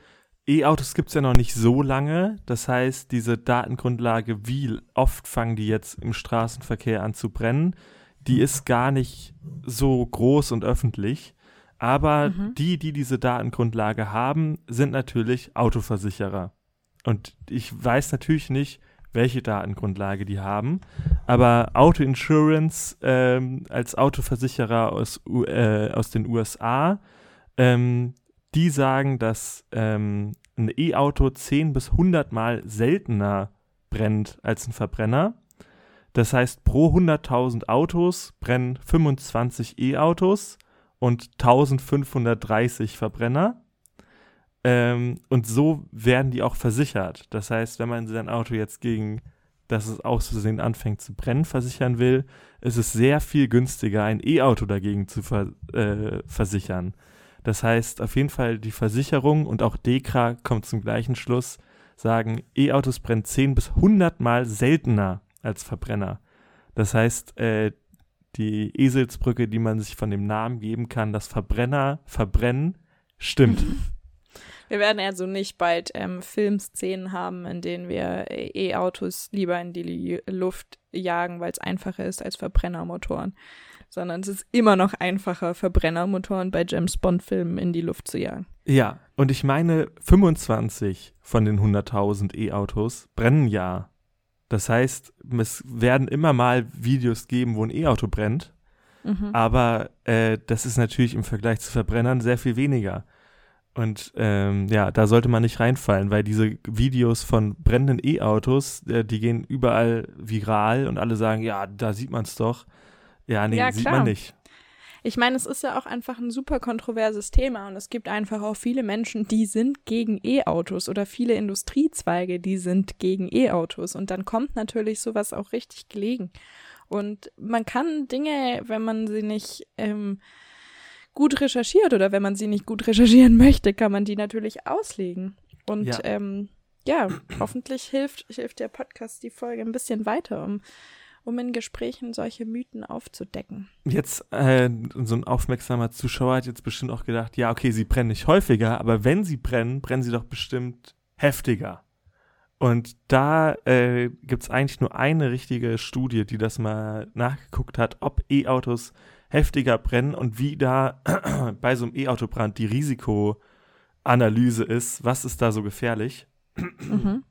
E-Autos gibt es ja noch nicht so lange. Das heißt, diese Datengrundlage, wie oft fangen die jetzt im Straßenverkehr an zu brennen, die ist gar nicht so groß und öffentlich. Aber mhm. die, die diese Datengrundlage haben, sind natürlich Autoversicherer. Und ich weiß natürlich nicht, welche Datengrundlage die haben. Aber Auto Insurance ähm, als Autoversicherer aus, äh, aus den USA, ähm, die sagen, dass ähm, ein E-Auto 10 bis 100 Mal seltener brennt als ein Verbrenner. Das heißt, pro 100.000 Autos brennen 25 E-Autos und 1530 Verbrenner. Ähm, und so werden die auch versichert. Das heißt, wenn man sein Auto jetzt gegen, dass es aus Versehen anfängt zu brennen, versichern will, ist es sehr viel günstiger, ein E-Auto dagegen zu ver äh, versichern. Das heißt, auf jeden Fall die Versicherung und auch DEKRA kommt zum gleichen Schluss, sagen, E-Autos brennen 10 bis 100 Mal seltener als Verbrenner. Das heißt, äh, die Eselsbrücke, die man sich von dem Namen geben kann, dass Verbrenner verbrennen, stimmt. Wir werden also nicht bald ähm, Filmszenen haben, in denen wir äh, E-Autos lieber in die Luft jagen, weil es einfacher ist als Verbrennermotoren. Sondern es ist immer noch einfacher, Verbrennermotoren bei James Bond-Filmen in die Luft zu jagen. Ja, und ich meine, 25 von den 100.000 E-Autos brennen ja. Das heißt, es werden immer mal Videos geben, wo ein E-Auto brennt. Mhm. Aber äh, das ist natürlich im Vergleich zu Verbrennern sehr viel weniger. Und ähm, ja, da sollte man nicht reinfallen, weil diese Videos von brennenden E-Autos, äh, die gehen überall viral und alle sagen, ja, da sieht man es doch. Ja, nee, ja, sieht man nicht. Ich meine, es ist ja auch einfach ein super kontroverses Thema und es gibt einfach auch viele Menschen, die sind gegen E-Autos oder viele Industriezweige, die sind gegen E-Autos und dann kommt natürlich sowas auch richtig gelegen. Und man kann Dinge, wenn man sie nicht ähm, gut recherchiert oder wenn man sie nicht gut recherchieren möchte, kann man die natürlich auslegen. Und ja, ähm, ja hoffentlich hilft, hilft der Podcast die Folge ein bisschen weiter, um, um in Gesprächen solche Mythen aufzudecken. Jetzt, äh, so ein aufmerksamer Zuschauer hat jetzt bestimmt auch gedacht, ja, okay, sie brennen nicht häufiger, aber wenn sie brennen, brennen sie doch bestimmt heftiger. Und da äh, gibt es eigentlich nur eine richtige Studie, die das mal nachgeguckt hat, ob E-Autos heftiger brennen und wie da bei so einem E-Autobrand die Risikoanalyse ist, was ist da so gefährlich. Mhm.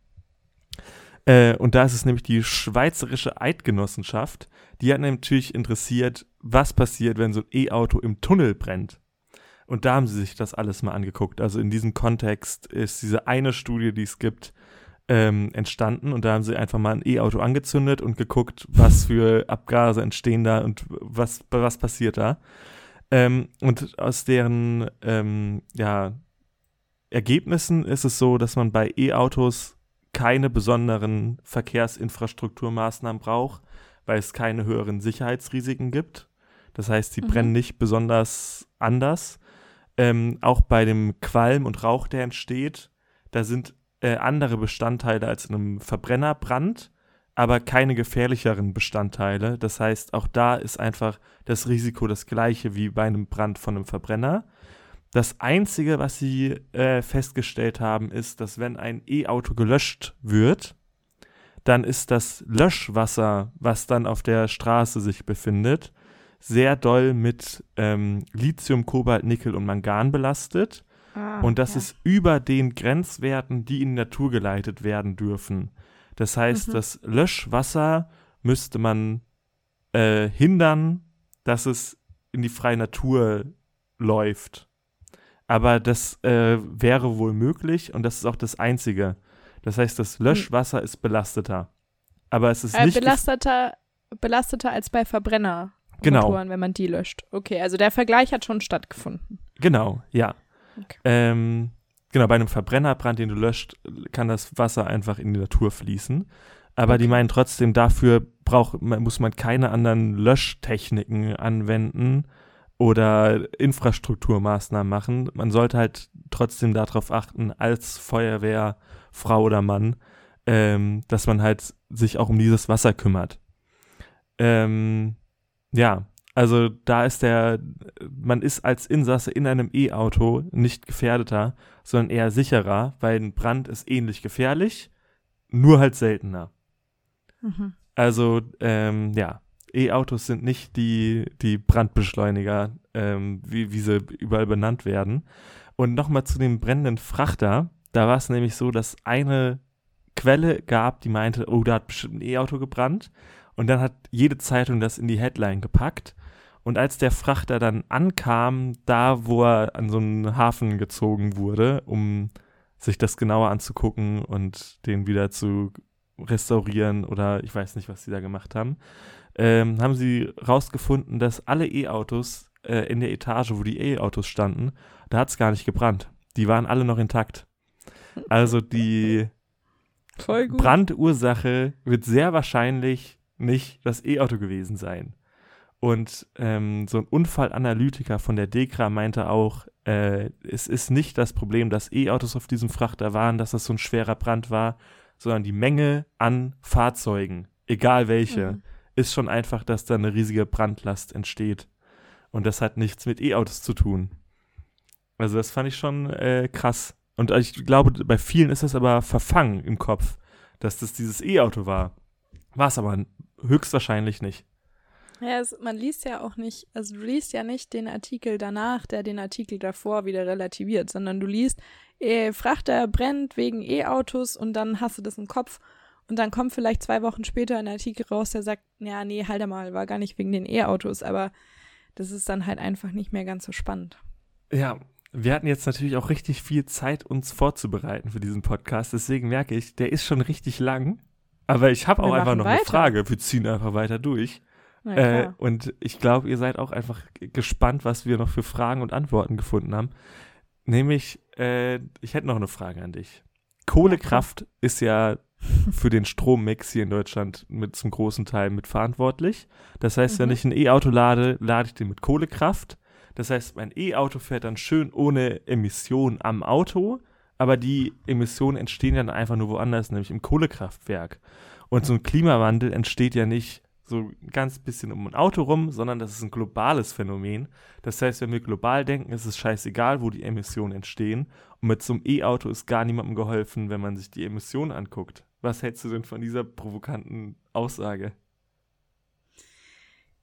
Äh, und da ist es nämlich die Schweizerische Eidgenossenschaft, die hat natürlich interessiert, was passiert, wenn so ein E-Auto im Tunnel brennt. Und da haben sie sich das alles mal angeguckt. Also in diesem Kontext ist diese eine Studie, die es gibt, ähm, entstanden und da haben sie einfach mal ein E-Auto angezündet und geguckt, was für Abgase entstehen da und was, was passiert da. Ähm, und aus deren ähm, ja, Ergebnissen ist es so, dass man bei E-Autos keine besonderen Verkehrsinfrastrukturmaßnahmen braucht, weil es keine höheren Sicherheitsrisiken gibt. Das heißt, sie mhm. brennen nicht besonders anders. Ähm, auch bei dem Qualm und Rauch, der entsteht, da sind äh, andere Bestandteile als in einem Verbrennerbrand, aber keine gefährlicheren Bestandteile. Das heißt, auch da ist einfach das Risiko das gleiche wie bei einem Brand von einem Verbrenner. Das Einzige, was sie äh, festgestellt haben, ist, dass wenn ein E-Auto gelöscht wird, dann ist das Löschwasser, was dann auf der Straße sich befindet, sehr doll mit ähm, Lithium, Kobalt, Nickel und Mangan belastet. Ah, und das ja. ist über den Grenzwerten, die in die Natur geleitet werden dürfen. Das heißt, mhm. das Löschwasser müsste man äh, hindern, dass es in die freie Natur läuft. Aber das äh, wäre wohl möglich und das ist auch das Einzige. Das heißt, das hm. Löschwasser mhm. ist belasteter. Aber es ist äh, nicht. Belasteter, belasteter als bei Verbrenner. Genau. wenn man die löscht. Okay, also der Vergleich hat schon stattgefunden. Genau, ja. Okay. Ähm, genau, bei einem Verbrennerbrand, den du löscht, kann das Wasser einfach in die Natur fließen. Aber okay. die meinen trotzdem, dafür braucht, muss man keine anderen Löschtechniken anwenden oder Infrastrukturmaßnahmen machen. Man sollte halt trotzdem darauf achten, als Feuerwehr, Frau oder Mann, ähm, dass man halt sich auch um dieses Wasser kümmert. Ähm, ja, also da ist der, man ist als Insasse in einem E-Auto nicht gefährdeter, sondern eher sicherer, weil ein Brand ist ähnlich gefährlich, nur halt seltener. Mhm. Also, ähm, ja, E-Autos sind nicht die, die Brandbeschleuniger, ähm, wie, wie sie überall benannt werden. Und nochmal zu dem brennenden Frachter. Da war es nämlich so, dass eine Quelle gab, die meinte, oh, da hat bestimmt ein E-Auto gebrannt. Und dann hat jede Zeitung das in die Headline gepackt. Und als der Frachter dann ankam, da wo er an so einen Hafen gezogen wurde, um sich das genauer anzugucken und den wieder zu restaurieren oder ich weiß nicht, was sie da gemacht haben, ähm, haben sie rausgefunden, dass alle E-Autos äh, in der Etage, wo die E-Autos standen, da hat es gar nicht gebrannt. Die waren alle noch intakt. Also die Brandursache wird sehr wahrscheinlich nicht das E-Auto gewesen sein. Und ähm, so ein Unfallanalytiker von der DEKRA meinte auch, äh, es ist nicht das Problem, dass E-Autos auf diesem Frachter waren, dass das so ein schwerer Brand war, sondern die Menge an Fahrzeugen, egal welche, mhm. Ist schon einfach, dass da eine riesige Brandlast entsteht. Und das hat nichts mit E-Autos zu tun. Also das fand ich schon äh, krass. Und ich glaube, bei vielen ist das aber verfangen im Kopf, dass das dieses E-Auto war. War es aber höchstwahrscheinlich nicht. Ja, es, man liest ja auch nicht, also du liest ja nicht den Artikel danach, der den Artikel davor wieder relativiert, sondern du liest, eh, Frachter brennt wegen E-Autos und dann hast du das im Kopf und dann kommt vielleicht zwei Wochen später ein Artikel raus, der sagt, ja, nee, halt mal, war gar nicht wegen den E-Autos, aber das ist dann halt einfach nicht mehr ganz so spannend. Ja, wir hatten jetzt natürlich auch richtig viel Zeit, uns vorzubereiten für diesen Podcast. Deswegen merke ich, der ist schon richtig lang. Aber ich habe auch einfach noch weiter. eine Frage. Wir ziehen einfach weiter durch. Äh, und ich glaube, ihr seid auch einfach gespannt, was wir noch für Fragen und Antworten gefunden haben. Nämlich, äh, ich hätte noch eine Frage an dich. Kohlekraft ja, ist ja für den Strommix hier in Deutschland mit zum großen Teil mitverantwortlich. Das heißt, mhm. wenn ich ein E-Auto lade, lade ich den mit Kohlekraft. Das heißt, mein E-Auto fährt dann schön ohne Emissionen am Auto, aber die Emissionen entstehen dann einfach nur woanders, nämlich im Kohlekraftwerk. Und so ein Klimawandel entsteht ja nicht so ein ganz bisschen um ein Auto rum, sondern das ist ein globales Phänomen. Das heißt, wenn wir global denken, ist es scheißegal, wo die Emissionen entstehen. Und mit so einem E-Auto ist gar niemandem geholfen, wenn man sich die Emissionen anguckt. Was hältst du denn von dieser provokanten Aussage?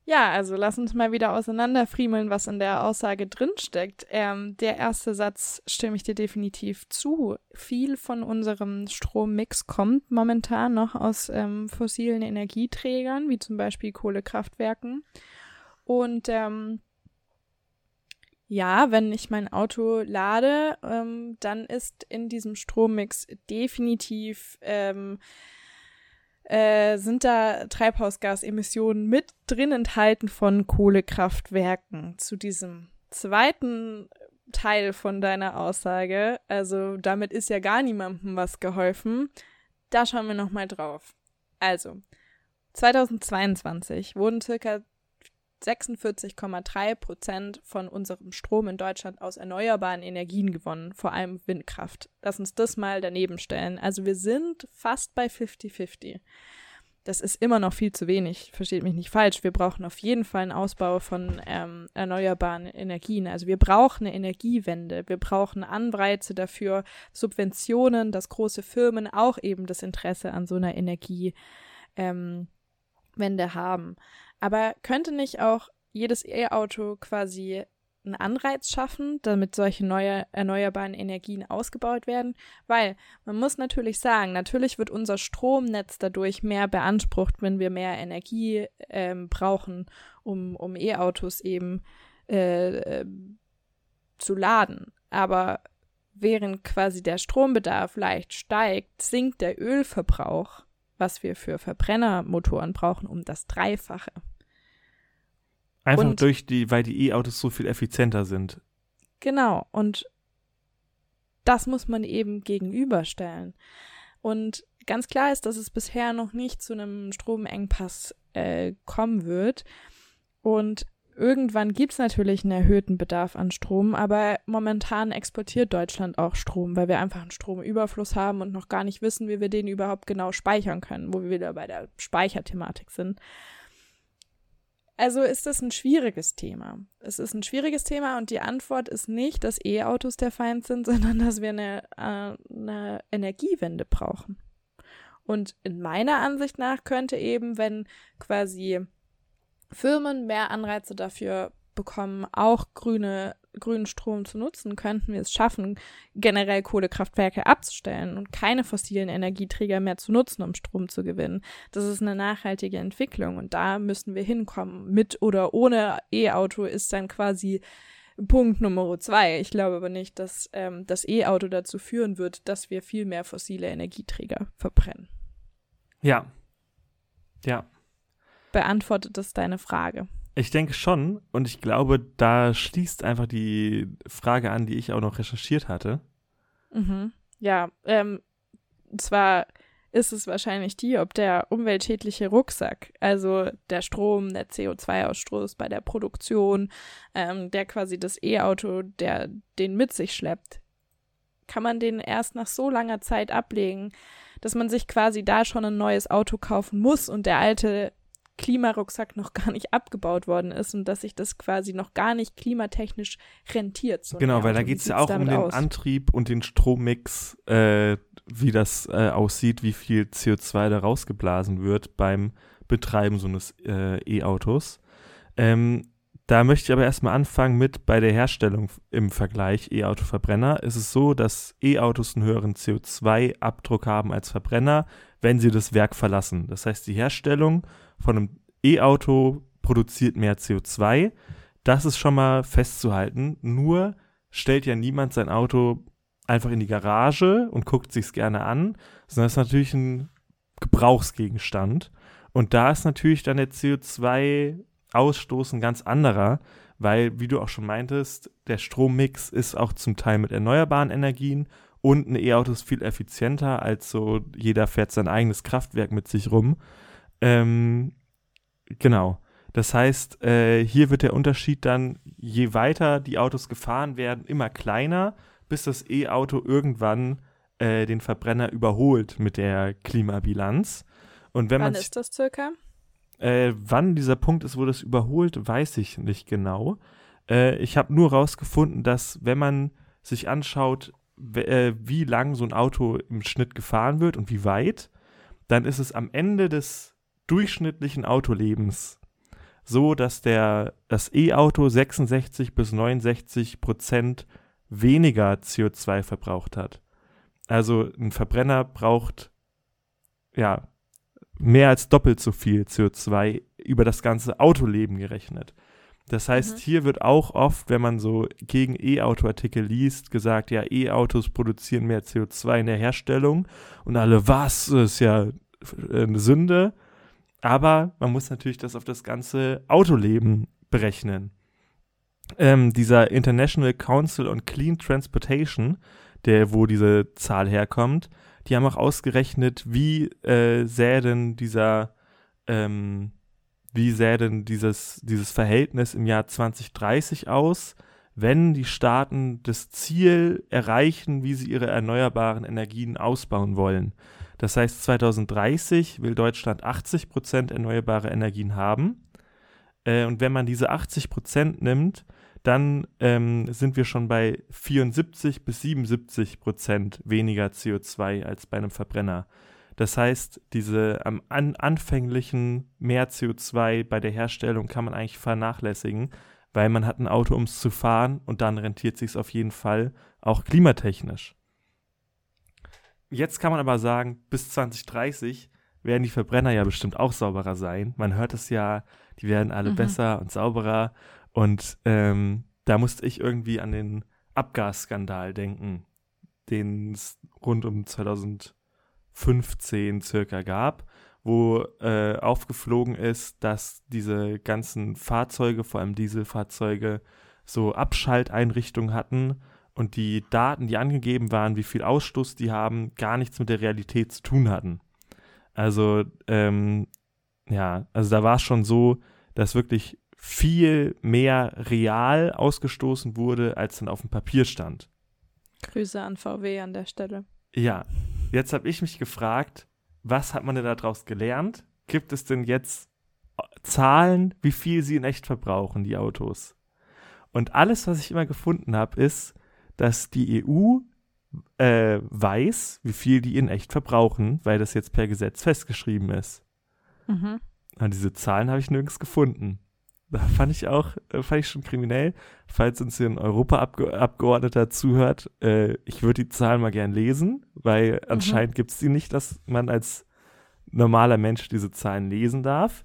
Ja, also lass uns mal wieder auseinanderfriemeln, was in der Aussage drinsteckt. Ähm, der erste Satz stimme ich dir definitiv zu. Viel von unserem Strommix kommt momentan noch aus ähm, fossilen Energieträgern, wie zum Beispiel Kohlekraftwerken. Und ähm, ja, wenn ich mein Auto lade, ähm, dann ist in diesem Strommix definitiv ähm, äh, sind da Treibhausgasemissionen mit drin enthalten von Kohlekraftwerken. Zu diesem zweiten Teil von deiner Aussage, also damit ist ja gar niemandem was geholfen, da schauen wir nochmal drauf. Also, 2022 wurden circa 46,3 Prozent von unserem Strom in Deutschland aus erneuerbaren Energien gewonnen, vor allem Windkraft. Lass uns das mal daneben stellen. Also wir sind fast bei 50-50. Das ist immer noch viel zu wenig, versteht mich nicht falsch. Wir brauchen auf jeden Fall einen Ausbau von ähm, erneuerbaren Energien. Also wir brauchen eine Energiewende. Wir brauchen Anreize dafür, Subventionen, dass große Firmen auch eben das Interesse an so einer Energiewende ähm, haben. Aber könnte nicht auch jedes E-Auto quasi einen Anreiz schaffen, damit solche neue erneuerbaren Energien ausgebaut werden, weil man muss natürlich sagen, natürlich wird unser Stromnetz dadurch mehr beansprucht, wenn wir mehr Energie ähm, brauchen, um, um E-Autos eben äh, äh, zu laden. Aber während quasi der Strombedarf leicht steigt, sinkt der Ölverbrauch, was wir für Verbrennermotoren brauchen, um das Dreifache. Einfach und, durch die, weil die E-Autos so viel effizienter sind. Genau, und das muss man eben gegenüberstellen. Und ganz klar ist, dass es bisher noch nicht zu einem Stromengpass äh, kommen wird. Und irgendwann gibt es natürlich einen erhöhten Bedarf an Strom, aber momentan exportiert Deutschland auch Strom, weil wir einfach einen Stromüberfluss haben und noch gar nicht wissen, wie wir den überhaupt genau speichern können, wo wir wieder bei der Speicherthematik sind. Also ist das ein schwieriges Thema. Es ist ein schwieriges Thema und die Antwort ist nicht, dass E-Autos der Feind sind, sondern dass wir eine, äh, eine Energiewende brauchen. Und in meiner Ansicht nach könnte eben, wenn quasi Firmen mehr Anreize dafür bekommen, auch grüne, grünen Strom zu nutzen, könnten wir es schaffen, generell Kohlekraftwerke abzustellen und keine fossilen Energieträger mehr zu nutzen, um Strom zu gewinnen. Das ist eine nachhaltige Entwicklung und da müssen wir hinkommen. Mit oder ohne E-Auto ist dann quasi Punkt Nummer zwei. Ich glaube aber nicht, dass ähm, das E-Auto dazu führen wird, dass wir viel mehr fossile Energieträger verbrennen. Ja. Ja. Beantwortet das deine Frage? Ich denke schon und ich glaube, da schließt einfach die Frage an, die ich auch noch recherchiert hatte. Mhm. Ja, ähm, zwar ist es wahrscheinlich die, ob der umweltschädliche Rucksack, also der Strom, der CO2-Ausstoß bei der Produktion, ähm, der quasi das E-Auto, der den mit sich schleppt, kann man den erst nach so langer Zeit ablegen, dass man sich quasi da schon ein neues Auto kaufen muss und der alte Klimarucksack noch gar nicht abgebaut worden ist und dass sich das quasi noch gar nicht klimatechnisch rentiert. So genau, weil da geht es ja auch um den aus? Antrieb und den Strommix, äh, wie das äh, aussieht, wie viel CO2 da rausgeblasen wird beim Betreiben so eines äh, E-Autos. Ähm, da möchte ich aber erstmal anfangen mit bei der Herstellung im Vergleich E-Auto-Verbrenner. Ist es so, dass E-Autos einen höheren CO2-Abdruck haben als Verbrenner, wenn sie das Werk verlassen. Das heißt, die Herstellung von einem E-Auto produziert mehr CO2. Das ist schon mal festzuhalten. Nur stellt ja niemand sein Auto einfach in die Garage und guckt sich's gerne an, sondern es ist natürlich ein Gebrauchsgegenstand. Und da ist natürlich dann der CO2-Ausstoß ein ganz anderer, weil, wie du auch schon meintest, der Strommix ist auch zum Teil mit erneuerbaren Energien und ein E-Auto ist viel effizienter als so, jeder fährt sein eigenes Kraftwerk mit sich rum. Ähm, genau. Das heißt, äh, hier wird der Unterschied dann, je weiter die Autos gefahren werden, immer kleiner, bis das E-Auto irgendwann äh, den Verbrenner überholt mit der Klimabilanz. Und wenn wann man ist das circa? Äh, wann dieser Punkt ist, wo das überholt, weiß ich nicht genau. Äh, ich habe nur rausgefunden, dass wenn man sich anschaut, äh, wie lang so ein Auto im Schnitt gefahren wird und wie weit, dann ist es am Ende des durchschnittlichen Autolebens so, dass der, das E-Auto 66 bis 69 Prozent weniger CO2 verbraucht hat. Also ein Verbrenner braucht ja mehr als doppelt so viel CO2 über das ganze Autoleben gerechnet. Das heißt, mhm. hier wird auch oft, wenn man so gegen E-Auto-Artikel liest, gesagt, ja, E-Autos produzieren mehr CO2 in der Herstellung und alle, was, ist ja eine Sünde. Aber man muss natürlich das auf das ganze Autoleben berechnen. Ähm, dieser International Council on Clean Transportation, der, wo diese Zahl herkommt, die haben auch ausgerechnet, wie äh, sähe denn dieser, ähm, wie sähe denn dieses, dieses Verhältnis im Jahr 2030 aus, wenn die Staaten das Ziel erreichen, wie sie ihre erneuerbaren Energien ausbauen wollen. Das heißt, 2030 will Deutschland 80 Prozent erneuerbare Energien haben. Äh, und wenn man diese 80 Prozent nimmt, dann ähm, sind wir schon bei 74 bis 77 Prozent weniger CO2 als bei einem Verbrenner. Das heißt, diese am an, anfänglichen mehr CO2 bei der Herstellung kann man eigentlich vernachlässigen, weil man hat ein Auto, um es zu fahren und dann rentiert sich auf jeden Fall auch klimatechnisch. Jetzt kann man aber sagen, bis 2030 werden die Verbrenner ja bestimmt auch sauberer sein. Man hört es ja, die werden alle mhm. besser und sauberer. Und ähm, da musste ich irgendwie an den Abgasskandal denken, den es rund um 2015 circa gab, wo äh, aufgeflogen ist, dass diese ganzen Fahrzeuge, vor allem Dieselfahrzeuge, so Abschalteinrichtungen hatten und die Daten, die angegeben waren, wie viel Ausstoß die haben, gar nichts mit der Realität zu tun hatten. Also, ähm, ja, also da war es schon so, dass wirklich viel mehr real ausgestoßen wurde, als dann auf dem Papier stand. Grüße an VW an der Stelle. Ja, jetzt habe ich mich gefragt, was hat man denn daraus gelernt? Gibt es denn jetzt Zahlen, wie viel sie in echt verbrauchen, die Autos? Und alles, was ich immer gefunden habe, ist, dass die EU äh, weiß, wie viel die in echt verbrauchen, weil das jetzt per Gesetz festgeschrieben ist. Mhm. Aber diese Zahlen habe ich nirgends gefunden. Da fand ich auch, äh, fand ich schon kriminell. Falls uns hier ein Europaabgeordneter zuhört, äh, ich würde die Zahlen mal gern lesen, weil mhm. anscheinend gibt es die nicht, dass man als normaler Mensch diese Zahlen lesen darf.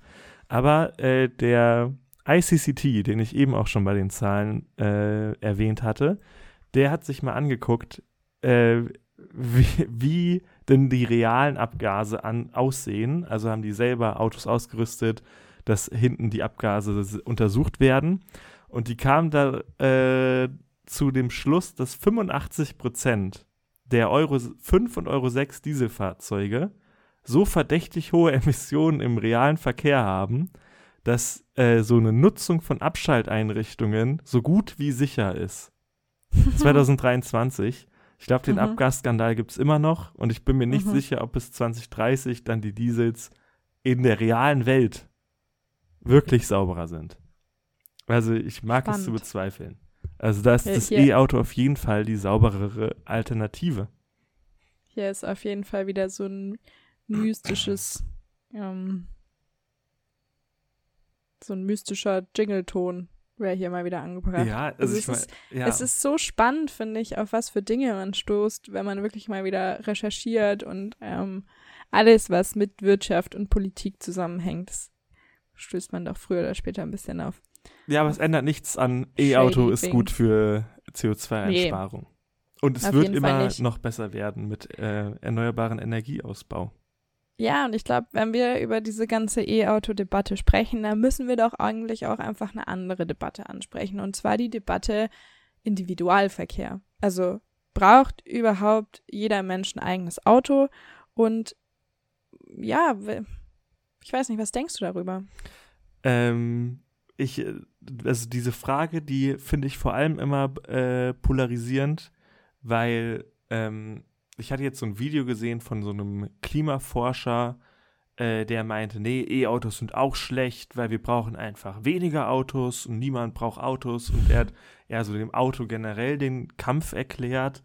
Aber äh, der ICCT, den ich eben auch schon bei den Zahlen äh, erwähnt hatte, der hat sich mal angeguckt, äh, wie, wie, denn die realen Abgase an, aussehen. Also haben die selber Autos ausgerüstet, dass hinten die Abgase untersucht werden. Und die kamen da äh, zu dem Schluss, dass 85 Prozent der Euro 5 und Euro 6 Dieselfahrzeuge so verdächtig hohe Emissionen im realen Verkehr haben, dass äh, so eine Nutzung von Abschalteinrichtungen so gut wie sicher ist. 2023. Ich glaube, den mhm. Abgasskandal gibt es immer noch und ich bin mir nicht mhm. sicher, ob bis 2030 dann die Diesels in der realen Welt wirklich sauberer sind. Also ich mag Spannend. es zu bezweifeln. Also da ist ja, das E-Auto auf jeden Fall die sauberere Alternative. Hier ist auf jeden Fall wieder so ein mystisches, ähm, so ein mystischer Jingle-Ton wäre hier mal wieder angebracht. Ja, also, also es, ist, mein, ja. es ist so spannend, finde ich, auf was für Dinge man stoßt, wenn man wirklich mal wieder recherchiert und ähm, alles, was mit Wirtschaft und Politik zusammenhängt, das stößt man doch früher oder später ein bisschen auf. Ja, aber es ändert nichts an E-Auto ist gut für CO2-Einsparung. Nee. Und es auf wird immer noch besser werden mit äh, erneuerbaren Energieausbau. Ja, und ich glaube, wenn wir über diese ganze E-Auto-Debatte sprechen, dann müssen wir doch eigentlich auch einfach eine andere Debatte ansprechen. Und zwar die Debatte Individualverkehr. Also braucht überhaupt jeder Mensch ein eigenes Auto? Und ja, ich weiß nicht, was denkst du darüber? Ähm, ich, äh, also diese Frage, die finde ich vor allem immer äh, polarisierend, weil ähm, ich hatte jetzt so ein Video gesehen von so einem Klimaforscher, äh, der meinte, nee, E-Autos sind auch schlecht, weil wir brauchen einfach weniger Autos und niemand braucht Autos. Und er hat eher so dem Auto generell den Kampf erklärt.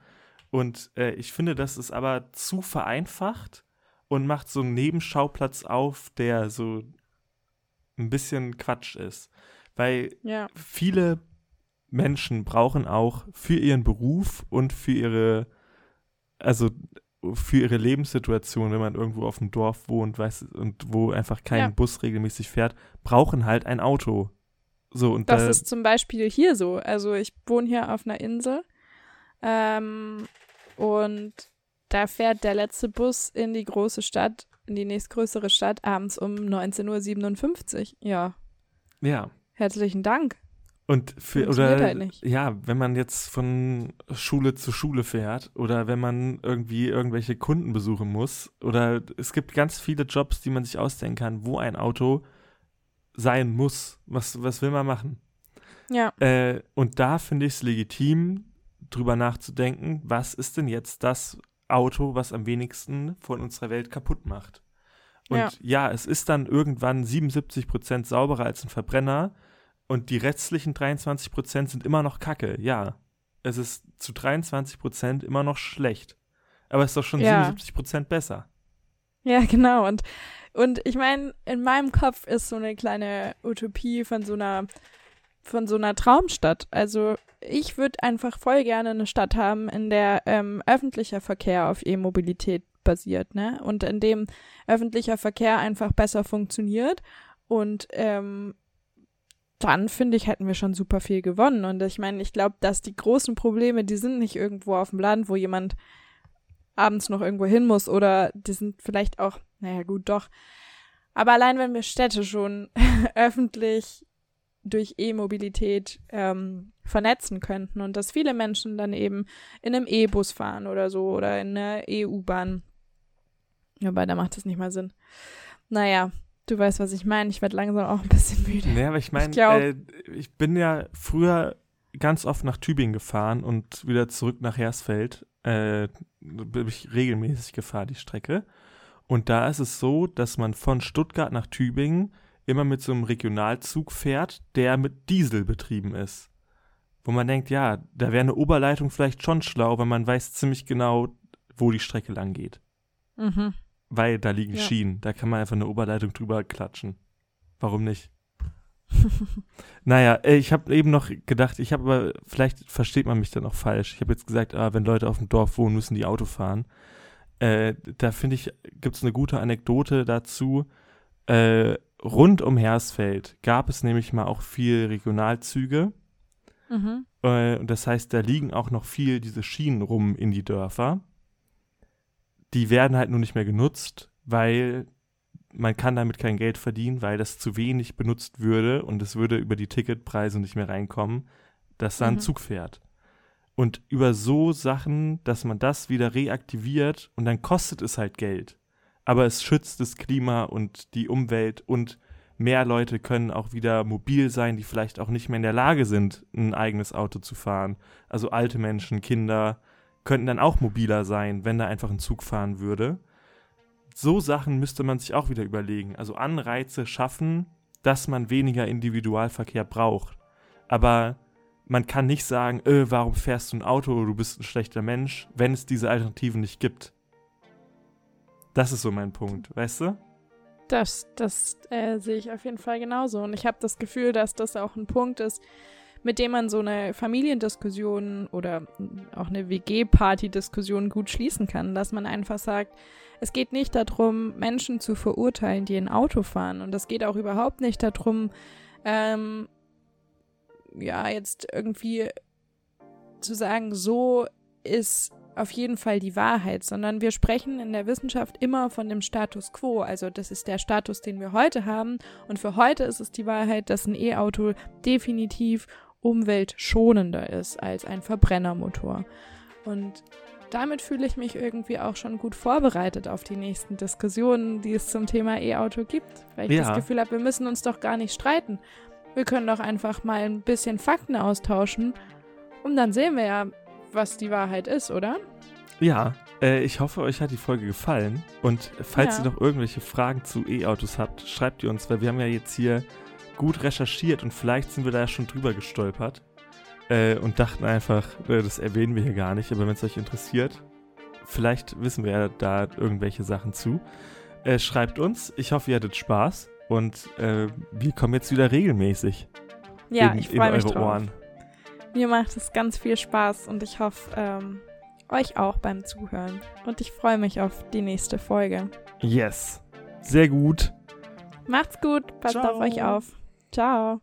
Und äh, ich finde, das ist aber zu vereinfacht und macht so einen Nebenschauplatz auf, der so ein bisschen Quatsch ist, weil ja. viele Menschen brauchen auch für ihren Beruf und für ihre also für ihre Lebenssituation, wenn man irgendwo auf dem Dorf wohnt, weiß und wo einfach kein ja. Bus regelmäßig fährt, brauchen halt ein Auto. So und das da, ist zum Beispiel hier so. Also ich wohne hier auf einer Insel ähm, und da fährt der letzte Bus in die große Stadt, in die nächstgrößere Stadt abends um 19.57 Uhr. Ja. Ja. Herzlichen Dank. Und für, oder halt ja, wenn man jetzt von Schule zu Schule fährt oder wenn man irgendwie irgendwelche Kunden besuchen muss oder es gibt ganz viele Jobs, die man sich ausdenken kann, wo ein Auto sein muss. Was, was will man machen? Ja. Äh, und da finde ich es legitim, drüber nachzudenken, was ist denn jetzt das Auto, was am wenigsten von unserer Welt kaputt macht? Und ja, ja es ist dann irgendwann 77 Prozent sauberer als ein Verbrenner und die restlichen 23 Prozent sind immer noch Kacke. Ja, es ist zu 23 Prozent immer noch schlecht. Aber es ist doch schon ja. 77 Prozent besser. Ja, genau. Und, und ich meine, in meinem Kopf ist so eine kleine Utopie von so einer, von so einer Traumstadt. Also ich würde einfach voll gerne eine Stadt haben, in der ähm, öffentlicher Verkehr auf E-Mobilität basiert, ne? Und in dem öffentlicher Verkehr einfach besser funktioniert und ähm, dann finde ich, hätten wir schon super viel gewonnen. Und ich meine, ich glaube, dass die großen Probleme, die sind nicht irgendwo auf dem Land, wo jemand abends noch irgendwo hin muss oder die sind vielleicht auch, naja, gut, doch. Aber allein wenn wir Städte schon öffentlich durch E-Mobilität ähm, vernetzen könnten und dass viele Menschen dann eben in einem E-Bus fahren oder so oder in einer E-U-Bahn. Wobei, da macht das nicht mal Sinn. Naja, Du weißt, was ich meine. Ich werde langsam auch ein bisschen müde. Ja, aber ich meine, ich, äh, ich, bin ja früher ganz oft nach Tübingen gefahren und wieder zurück nach Hersfeld. Äh, bin ich regelmäßig gefahren, die Strecke. Und da ist es so, dass man von Stuttgart nach Tübingen immer mit so einem Regionalzug fährt, der mit Diesel betrieben ist. Wo man denkt, ja, da wäre eine Oberleitung vielleicht schon schlau, weil man weiß ziemlich genau, wo die Strecke lang geht. Mhm weil da liegen ja. Schienen. Da kann man einfach eine Oberleitung drüber klatschen. warum nicht? naja, äh, ich habe eben noch gedacht, ich habe aber, vielleicht versteht man mich dann auch falsch. Ich habe jetzt gesagt, ah, wenn Leute auf dem Dorf wohnen, müssen die Auto fahren. Äh, da finde ich, gibt es eine gute Anekdote dazu. Äh, rund um Hersfeld gab es nämlich mal auch viel Regionalzüge. Mhm. Äh, das heißt, da liegen auch noch viel diese Schienen rum in die Dörfer. Die werden halt nur nicht mehr genutzt, weil man kann damit kein Geld verdienen, weil das zu wenig benutzt würde und es würde über die Ticketpreise nicht mehr reinkommen, dass da ein mhm. Zug fährt. Und über so Sachen, dass man das wieder reaktiviert und dann kostet es halt Geld. Aber es schützt das Klima und die Umwelt und mehr Leute können auch wieder mobil sein, die vielleicht auch nicht mehr in der Lage sind, ein eigenes Auto zu fahren. Also alte Menschen, Kinder könnten dann auch mobiler sein, wenn da einfach ein Zug fahren würde so Sachen müsste man sich auch wieder überlegen. Also Anreize schaffen, dass man weniger Individualverkehr braucht. Aber man kann nicht sagen, äh, warum fährst du ein Auto, du bist ein schlechter Mensch, wenn es diese Alternativen nicht gibt. Das ist so mein Punkt, weißt du? Das, das äh, sehe ich auf jeden Fall genauso. Und ich habe das Gefühl, dass das auch ein Punkt ist, mit dem man so eine Familiendiskussion oder auch eine WG-Party-Diskussion gut schließen kann. Dass man einfach sagt, es geht nicht darum, Menschen zu verurteilen, die ein Auto fahren. Und es geht auch überhaupt nicht darum, ähm, ja, jetzt irgendwie zu sagen, so ist auf jeden Fall die Wahrheit, sondern wir sprechen in der Wissenschaft immer von dem Status quo. Also das ist der Status, den wir heute haben. Und für heute ist es die Wahrheit, dass ein E-Auto definitiv umweltschonender ist als ein Verbrennermotor. Und damit fühle ich mich irgendwie auch schon gut vorbereitet auf die nächsten Diskussionen, die es zum Thema E-Auto gibt. Weil ich ja. das Gefühl habe, wir müssen uns doch gar nicht streiten. Wir können doch einfach mal ein bisschen Fakten austauschen und dann sehen wir ja, was die Wahrheit ist, oder? Ja, äh, ich hoffe, euch hat die Folge gefallen. Und falls ja. ihr noch irgendwelche Fragen zu E-Autos habt, schreibt ihr uns, weil wir haben ja jetzt hier gut recherchiert und vielleicht sind wir da schon drüber gestolpert äh, und dachten einfach, äh, das erwähnen wir hier gar nicht, aber wenn es euch interessiert, vielleicht wissen wir ja da irgendwelche Sachen zu. Äh, schreibt uns, ich hoffe, ihr hattet Spaß und äh, wir kommen jetzt wieder regelmäßig. Ja, in, ich freue mich drauf. Ohren. Mir macht es ganz viel Spaß und ich hoffe, ähm, euch auch beim Zuhören. Und ich freue mich auf die nächste Folge. Yes. Sehr gut. Macht's gut. Passt Ciao. auf euch auf. Ciao.